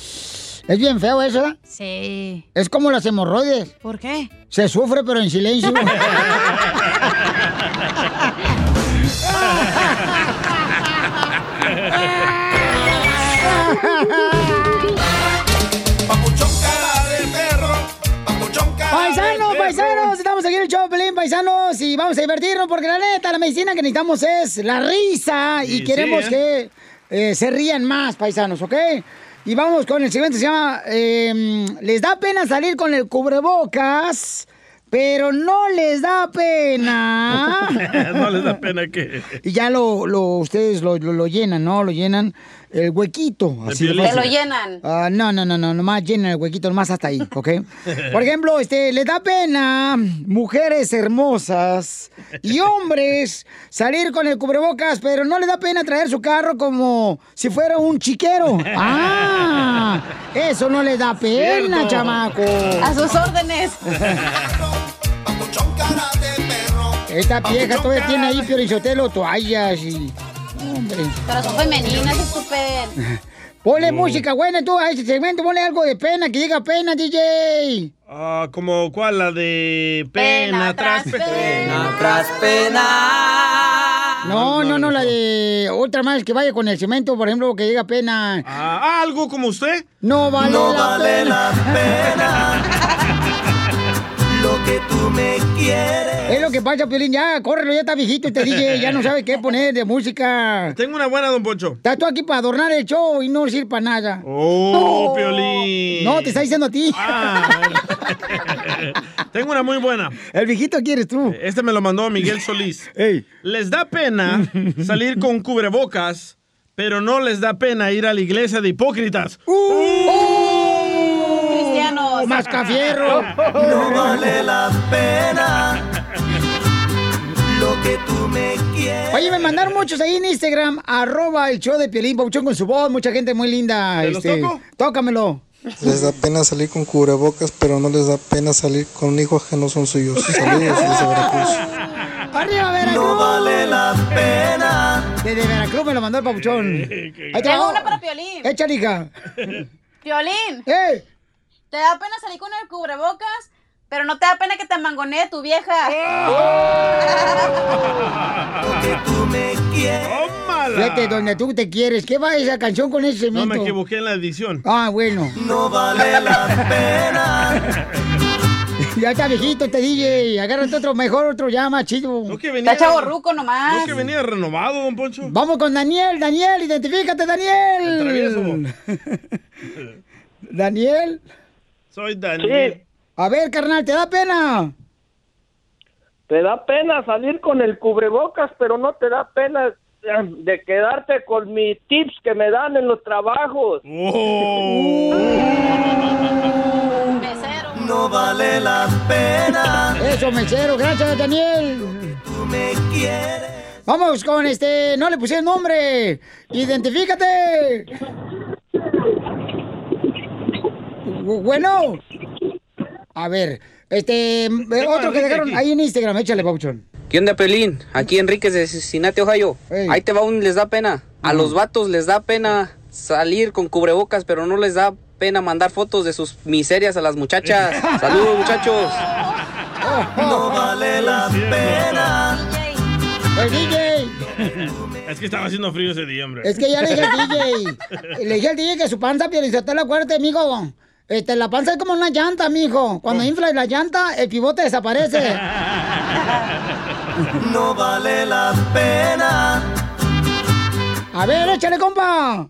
Es bien feo eso, ¿verdad? sí. Es como las hemorroides. ¿Por qué? Se sufre, pero en silencio. Paisanos, paisanos, estamos aquí en el show, de Pelín, paisanos, y vamos a divertirnos porque la neta, la medicina que necesitamos es la risa y queremos sí, que eh, se rían más, paisanos, ¿ok? Y vamos con el siguiente, se llama eh, Les da pena salir con el cubrebocas, pero no les da pena. no les da pena que. Y ya lo, lo ustedes lo, lo- lo llenan, ¿no? Lo llenan el huequito. Así. Te lo llenan. Ah, no, no, no, no, nomás llenan el huequito, nomás hasta ahí, ¿ok? Por ejemplo, este, les da pena mujeres hermosas y hombres salir con el cubrebocas, pero no les da pena traer su carro como si fuera un chiquero. ¡Ah! Eso no les da pena, Cierto. chamaco. A sus órdenes. Esta vieja todavía tiene ahí, Piorizotelo, toallas y... Hombre. Pero son femeninas, escupen. Ponle música buena tú a este segmento, ponle algo de pena, que diga pena, DJ. Ah, como cuál, la de pena, tras pena. tras pena. No, no, no, la de otra más que vaya con el cemento, por ejemplo, que diga pena. Ah, algo como usted. No vale No la vale pena. la pena que tú me quieres. Es lo que pasa, Piolín, ya, córrelo, ya está viejito este DJ, ya no sabe qué poner de música. Tengo una buena, don Poncho. Estás tú aquí para adornar el show y no sirve para nada. Oh, Piolín. No, te está diciendo a ti. Tengo una muy buena. El viejito quieres tú. Este me lo mandó Miguel Solís. Les da pena salir con cubrebocas, pero no les da pena ir a la iglesia de hipócritas. Cristianos. Mascafierro. No vale la pena lo que tú me quieres. Oye, me mandaron muchos ahí en Instagram, arroba el show de Piolín, Pauchón con su voz, mucha gente muy linda. este, ¿Te los toco? Tócamelo. Les da pena salir con cubrebocas, pero no les da pena salir con hijos que no son suyos. Saludos desde Veracruz. ¡Arriba, Veracruz! No vale la pena. Desde Veracruz me lo mandó el papuchón. Ahí Tengo una para Piolín. Échale, hija. Violín. ¡Eh! ¿Te da pena salir con el cubrebocas? Pero no te da pena que te mangonee tu vieja. Vete donde tú te quieres. ¿Qué va esa canción con ese No cemento? me equivoqué en la edición. Ah, bueno. No vale la pena. Ya está viejito este DJ. Agárrate otro mejor, otro ya más chido. No que venía- Está chavorruco nomás. No que venía renovado, don Poncho. Vamos con Daniel, Daniel, identifícate, Daniel. Daniel. Soy Daniel. A ver, carnal, ¿te da pena? Te da pena salir con el cubrebocas, pero no te da pena de quedarte con mis tips que me dan en los trabajos. No vale la pena. Eso, mesero, gracias, Daniel. Tú me quieres. Vamos con este, no le puse el nombre. Identifícate. Bu- Bueno. A ver, este, eh, otro que dejaron ahí en Instagram, échale, Pauchón. ¿Qué onda, Pelín? Aquí Enríquez de Cincinnati, Ohio. Ahí te va un les da pena. A los vatos les da pena salir con cubrebocas, pero no les da pena mandar fotos de sus miserias a las muchachas. Saludos, muchachos. No vale la pena. El DJ. Es que estaba haciendo frío ese día, hombre. Es que ya le dije al DJ. Le dije al DJ que su panza, Pielizotelo, acuérdate, amigo. Este, la panza es como una llanta, mijo. Cuando inflas la llanta, el pivote desaparece. No vale la pena. A ver, échale, compa.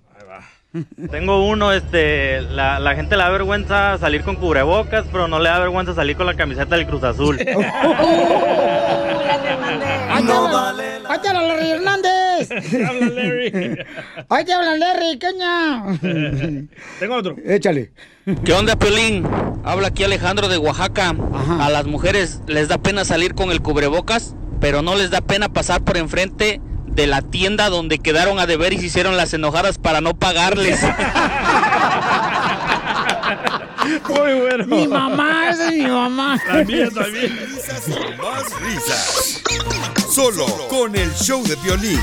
Tengo uno, este, la, la gente le da vergüenza salir con cubrebocas, pero no le da vergüenza salir con la camiseta del Cruz Azul. Ahí te hablan Larry Hernández. Habla Larry. Ahí te hablan Larry, caña. Tengo otro. Échale. ¿Qué onda, Pelín? Habla aquí Alejandro de Oaxaca. A las mujeres les da pena salir con el cubrebocas, pero no les da pena pasar por enfrente de la tienda donde quedaron a deber y se hicieron las enojadas para no pagarles. Muy bueno. Mi mamá, es mi mamá. También, también. Risas y más risas. Solo con el show de violín.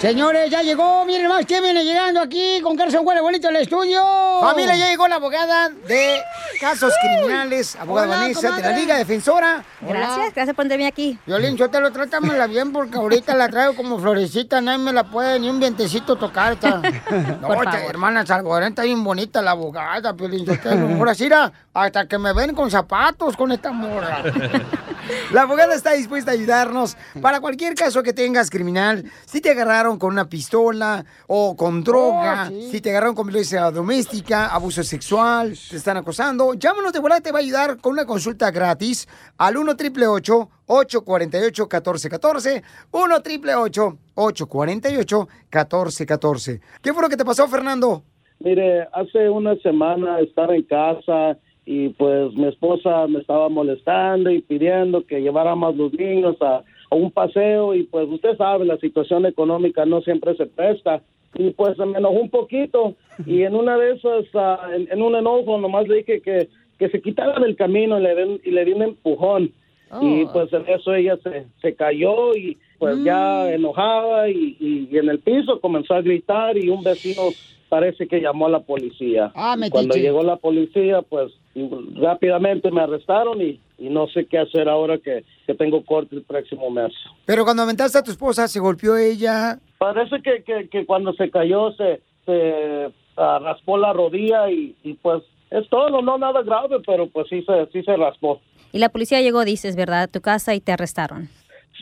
Señores, ya llegó, miren más, ¿quién viene llegando aquí con Carson Huele Bonito al estudio? Familia, ya llegó la abogada de casos criminales, abogada Hola, Vanessa de la. Liga Defensora. Gracias, gracias por tenerme aquí. Violín, yo te lo trátamela bien porque ahorita la traigo como florecita, nadie me la puede ni un vientecito tocar. Está. No, Por esta favor. hermana Salvador está bien bonita la abogada, Violín. Yo te lo ahora sí, mira, hasta que me ven con zapatos con esta morra. La abogada está dispuesta a ayudarnos para cualquier caso que tengas criminal. Si te agarraron con una pistola o con droga, Oh, sí. si te agarraron con violencia doméstica, abuso sexual, te están acosando, llámanos de volada, te va a ayudar con una consulta gratis al 1 888 848 1414 1 888 848 1414 ¿Qué fue lo que te pasó, Fernando? Mire, hace una semana estaba en casa y pues mi esposa me estaba molestando y pidiendo que lleváramos los niños a, a un paseo y pues usted sabe, la situación económica no siempre se presta. Y pues me enojó un poquito y en una de esas, ah, en, en un enojo nomás le dije que, que se quitara del camino y le, den- y le di un empujón. Y pues en eso ella se, se cayó y pues ya enojada y, y- y en el piso comenzó a gritar y un vecino parece que llamó a la policía. Ah, Cuando llegó la policía, pues rápidamente me arrestaron y, y no sé qué hacer ahora que, que tengo corte el próximo mes. Pero cuando aventaste a tu esposa, ¿se golpeó ella? Parece que, que, que cuando se cayó se, se ah, raspó la rodilla y, y pues es todo, no nada grave, pero pues sí se, sí se raspó. Y la policía llegó, dices, ¿verdad? A tu casa y te arrestaron.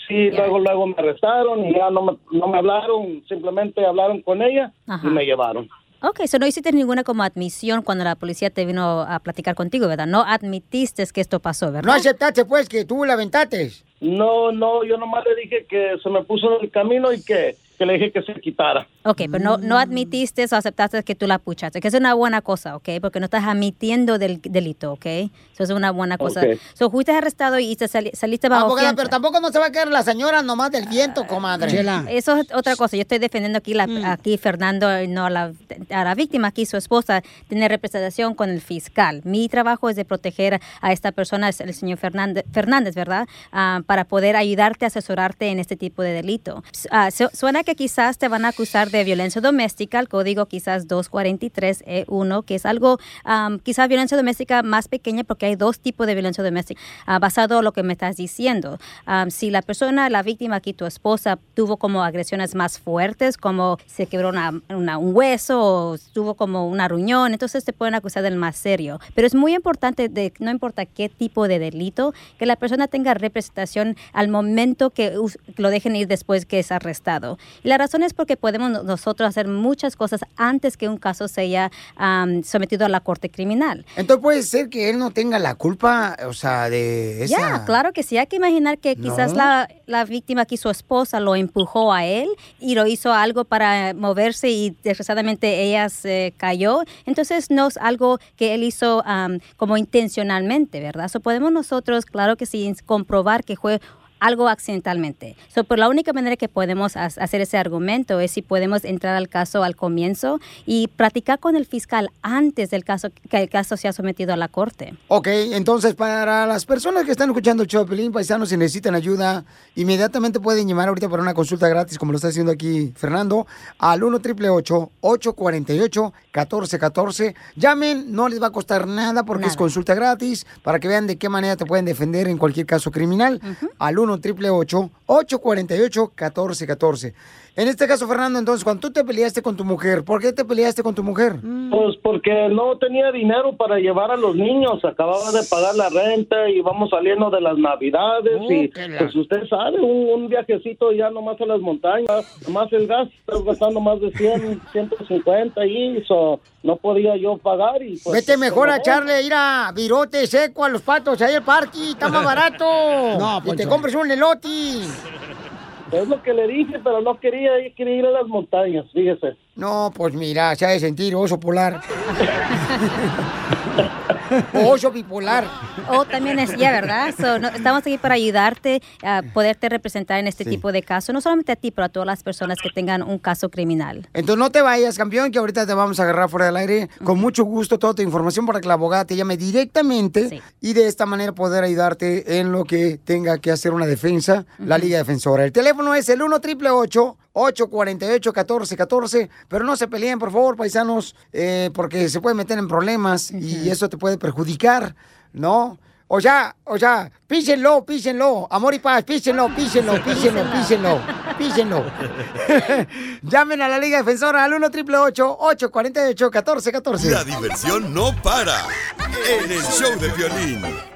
Sí, luego luego me arrestaron y ya no me, no me hablaron, simplemente hablaron con ella Ajá. y me llevaron. Ok, eso no hiciste ninguna como admisión cuando la policía te vino a platicar contigo, ¿verdad? No admitiste que esto pasó, ¿verdad? No aceptaste, pues, que tú la aventaste. No, no, yo nomás le dije que se me puso en el camino y que, que le dije que se quitara. Ok, pero no, no admitiste o aceptaste que tú la puchaste, que es una buena cosa, ¿ok? Porque no estás admitiendo del delito, ¿ok? Eso es una buena cosa. Ok. So, fuiste arrestado y te sali- saliste bajo Abogada, fianza. pero tampoco no se va a quedar la señora nomás del viento, comadre. Eso es otra cosa. Yo estoy defendiendo aquí, la, Mm. aquí Fernando, y no a la, a la víctima, aquí su esposa, tiene representación con el fiscal. Mi trabajo es de proteger a esta persona, el señor Fernández, Fernández ¿verdad? Ah, para poder ayudarte, asesorarte en este tipo de delito. Ah, su- suena que quizás te van a acusar de violencia doméstica, el código quizás 243E1, que es algo, am, quizás violencia doméstica más pequeña porque hay dos tipos de violencia doméstica, ah, basado en lo que me estás diciendo. Am, si la persona, la víctima aquí, tu esposa, tuvo como agresiones más fuertes, como se quebró una- una- un hueso o tuvo como una ruñón, entonces te pueden acusar del más serio. Pero es muy importante, de, no importa qué tipo de delito, que la persona tenga representación al momento que lo dejen ir después que es arrestado. Y la razón es porque podemos no- nosotros hacer muchas cosas antes que un caso sea am, sometido a la corte criminal. Entonces puede ser que él no tenga la culpa, o sea, de esa... Ya, claro que sí. Hay que imaginar que quizás No. la, la víctima aquí, su esposa, lo empujó a él y lo hizo algo para moverse y desgraciadamente ella se cayó. Entonces no es algo que él hizo am, como intencionalmente, ¿verdad? So, podemos nosotros, claro que sí, comprobar que fue algo accidentalmente. So, por la única manera que podemos ha- hacer ese argumento es si podemos entrar al caso al comienzo y practicar con el fiscal antes del caso que el caso sea sometido a la corte. Ok, entonces para las personas que están escuchando el show de Pelín, paisanos, si necesitan ayuda, inmediatamente pueden llamar ahorita para una consulta gratis, como lo está haciendo aquí Fernando, al 1 888 848 1414 Llamen, no les va a costar nada porque es consulta gratis, para que vean de qué manera te pueden defender en cualquier caso criminal. Al 1 888 848 1414 En este caso, Fernando, entonces, cuando tú te peleaste con tu mujer, ¿por qué te peleaste con tu mujer? Pues porque no tenía dinero para llevar a los niños, acababa de pagar la renta y vamos saliendo de las navidades y pues usted sabe, un, un viajecito ya nomás a las montañas, nomás el gas, estás gastando más de 100, 150 y eso no podía yo pagar y pues... Vete mejor a pues, echarle, ir a virote seco a los patos ahí al parque, está más barato. No, y te compres un elote. Es lo que le dije, pero no quería, ir- quería ir a las montañas, fíjese. No, pues mira, se ha de sentir oso polar. Pollo bipolar. Oh, también es, ya, ¿verdad? Estamos aquí para ayudarte a poderte representar en este tipo de casos, no solamente a ti, pero a todas las personas que tengan un caso criminal. Entonces no te vayas, campeón, que ahorita te vamos a agarrar fuera del aire con mucho gusto toda tu información para que la abogada te llame directamente y de esta manera poder ayudarte en lo que tenga que hacer una defensa, la Liga Defensora. El teléfono es el 1 888 848-1414. Pero no se peleen, por favor, paisanos, eh, porque se pueden meter en problemas y eso te puede perjudicar, ¿no? O sea, o sea, písenlo, písenlo. Amor y paz, písenlo, písenlo, písenlo, písenlo, písenlo. Llamen a la Liga Defensora al 1 848 1414 La diversión no para en el show de violín.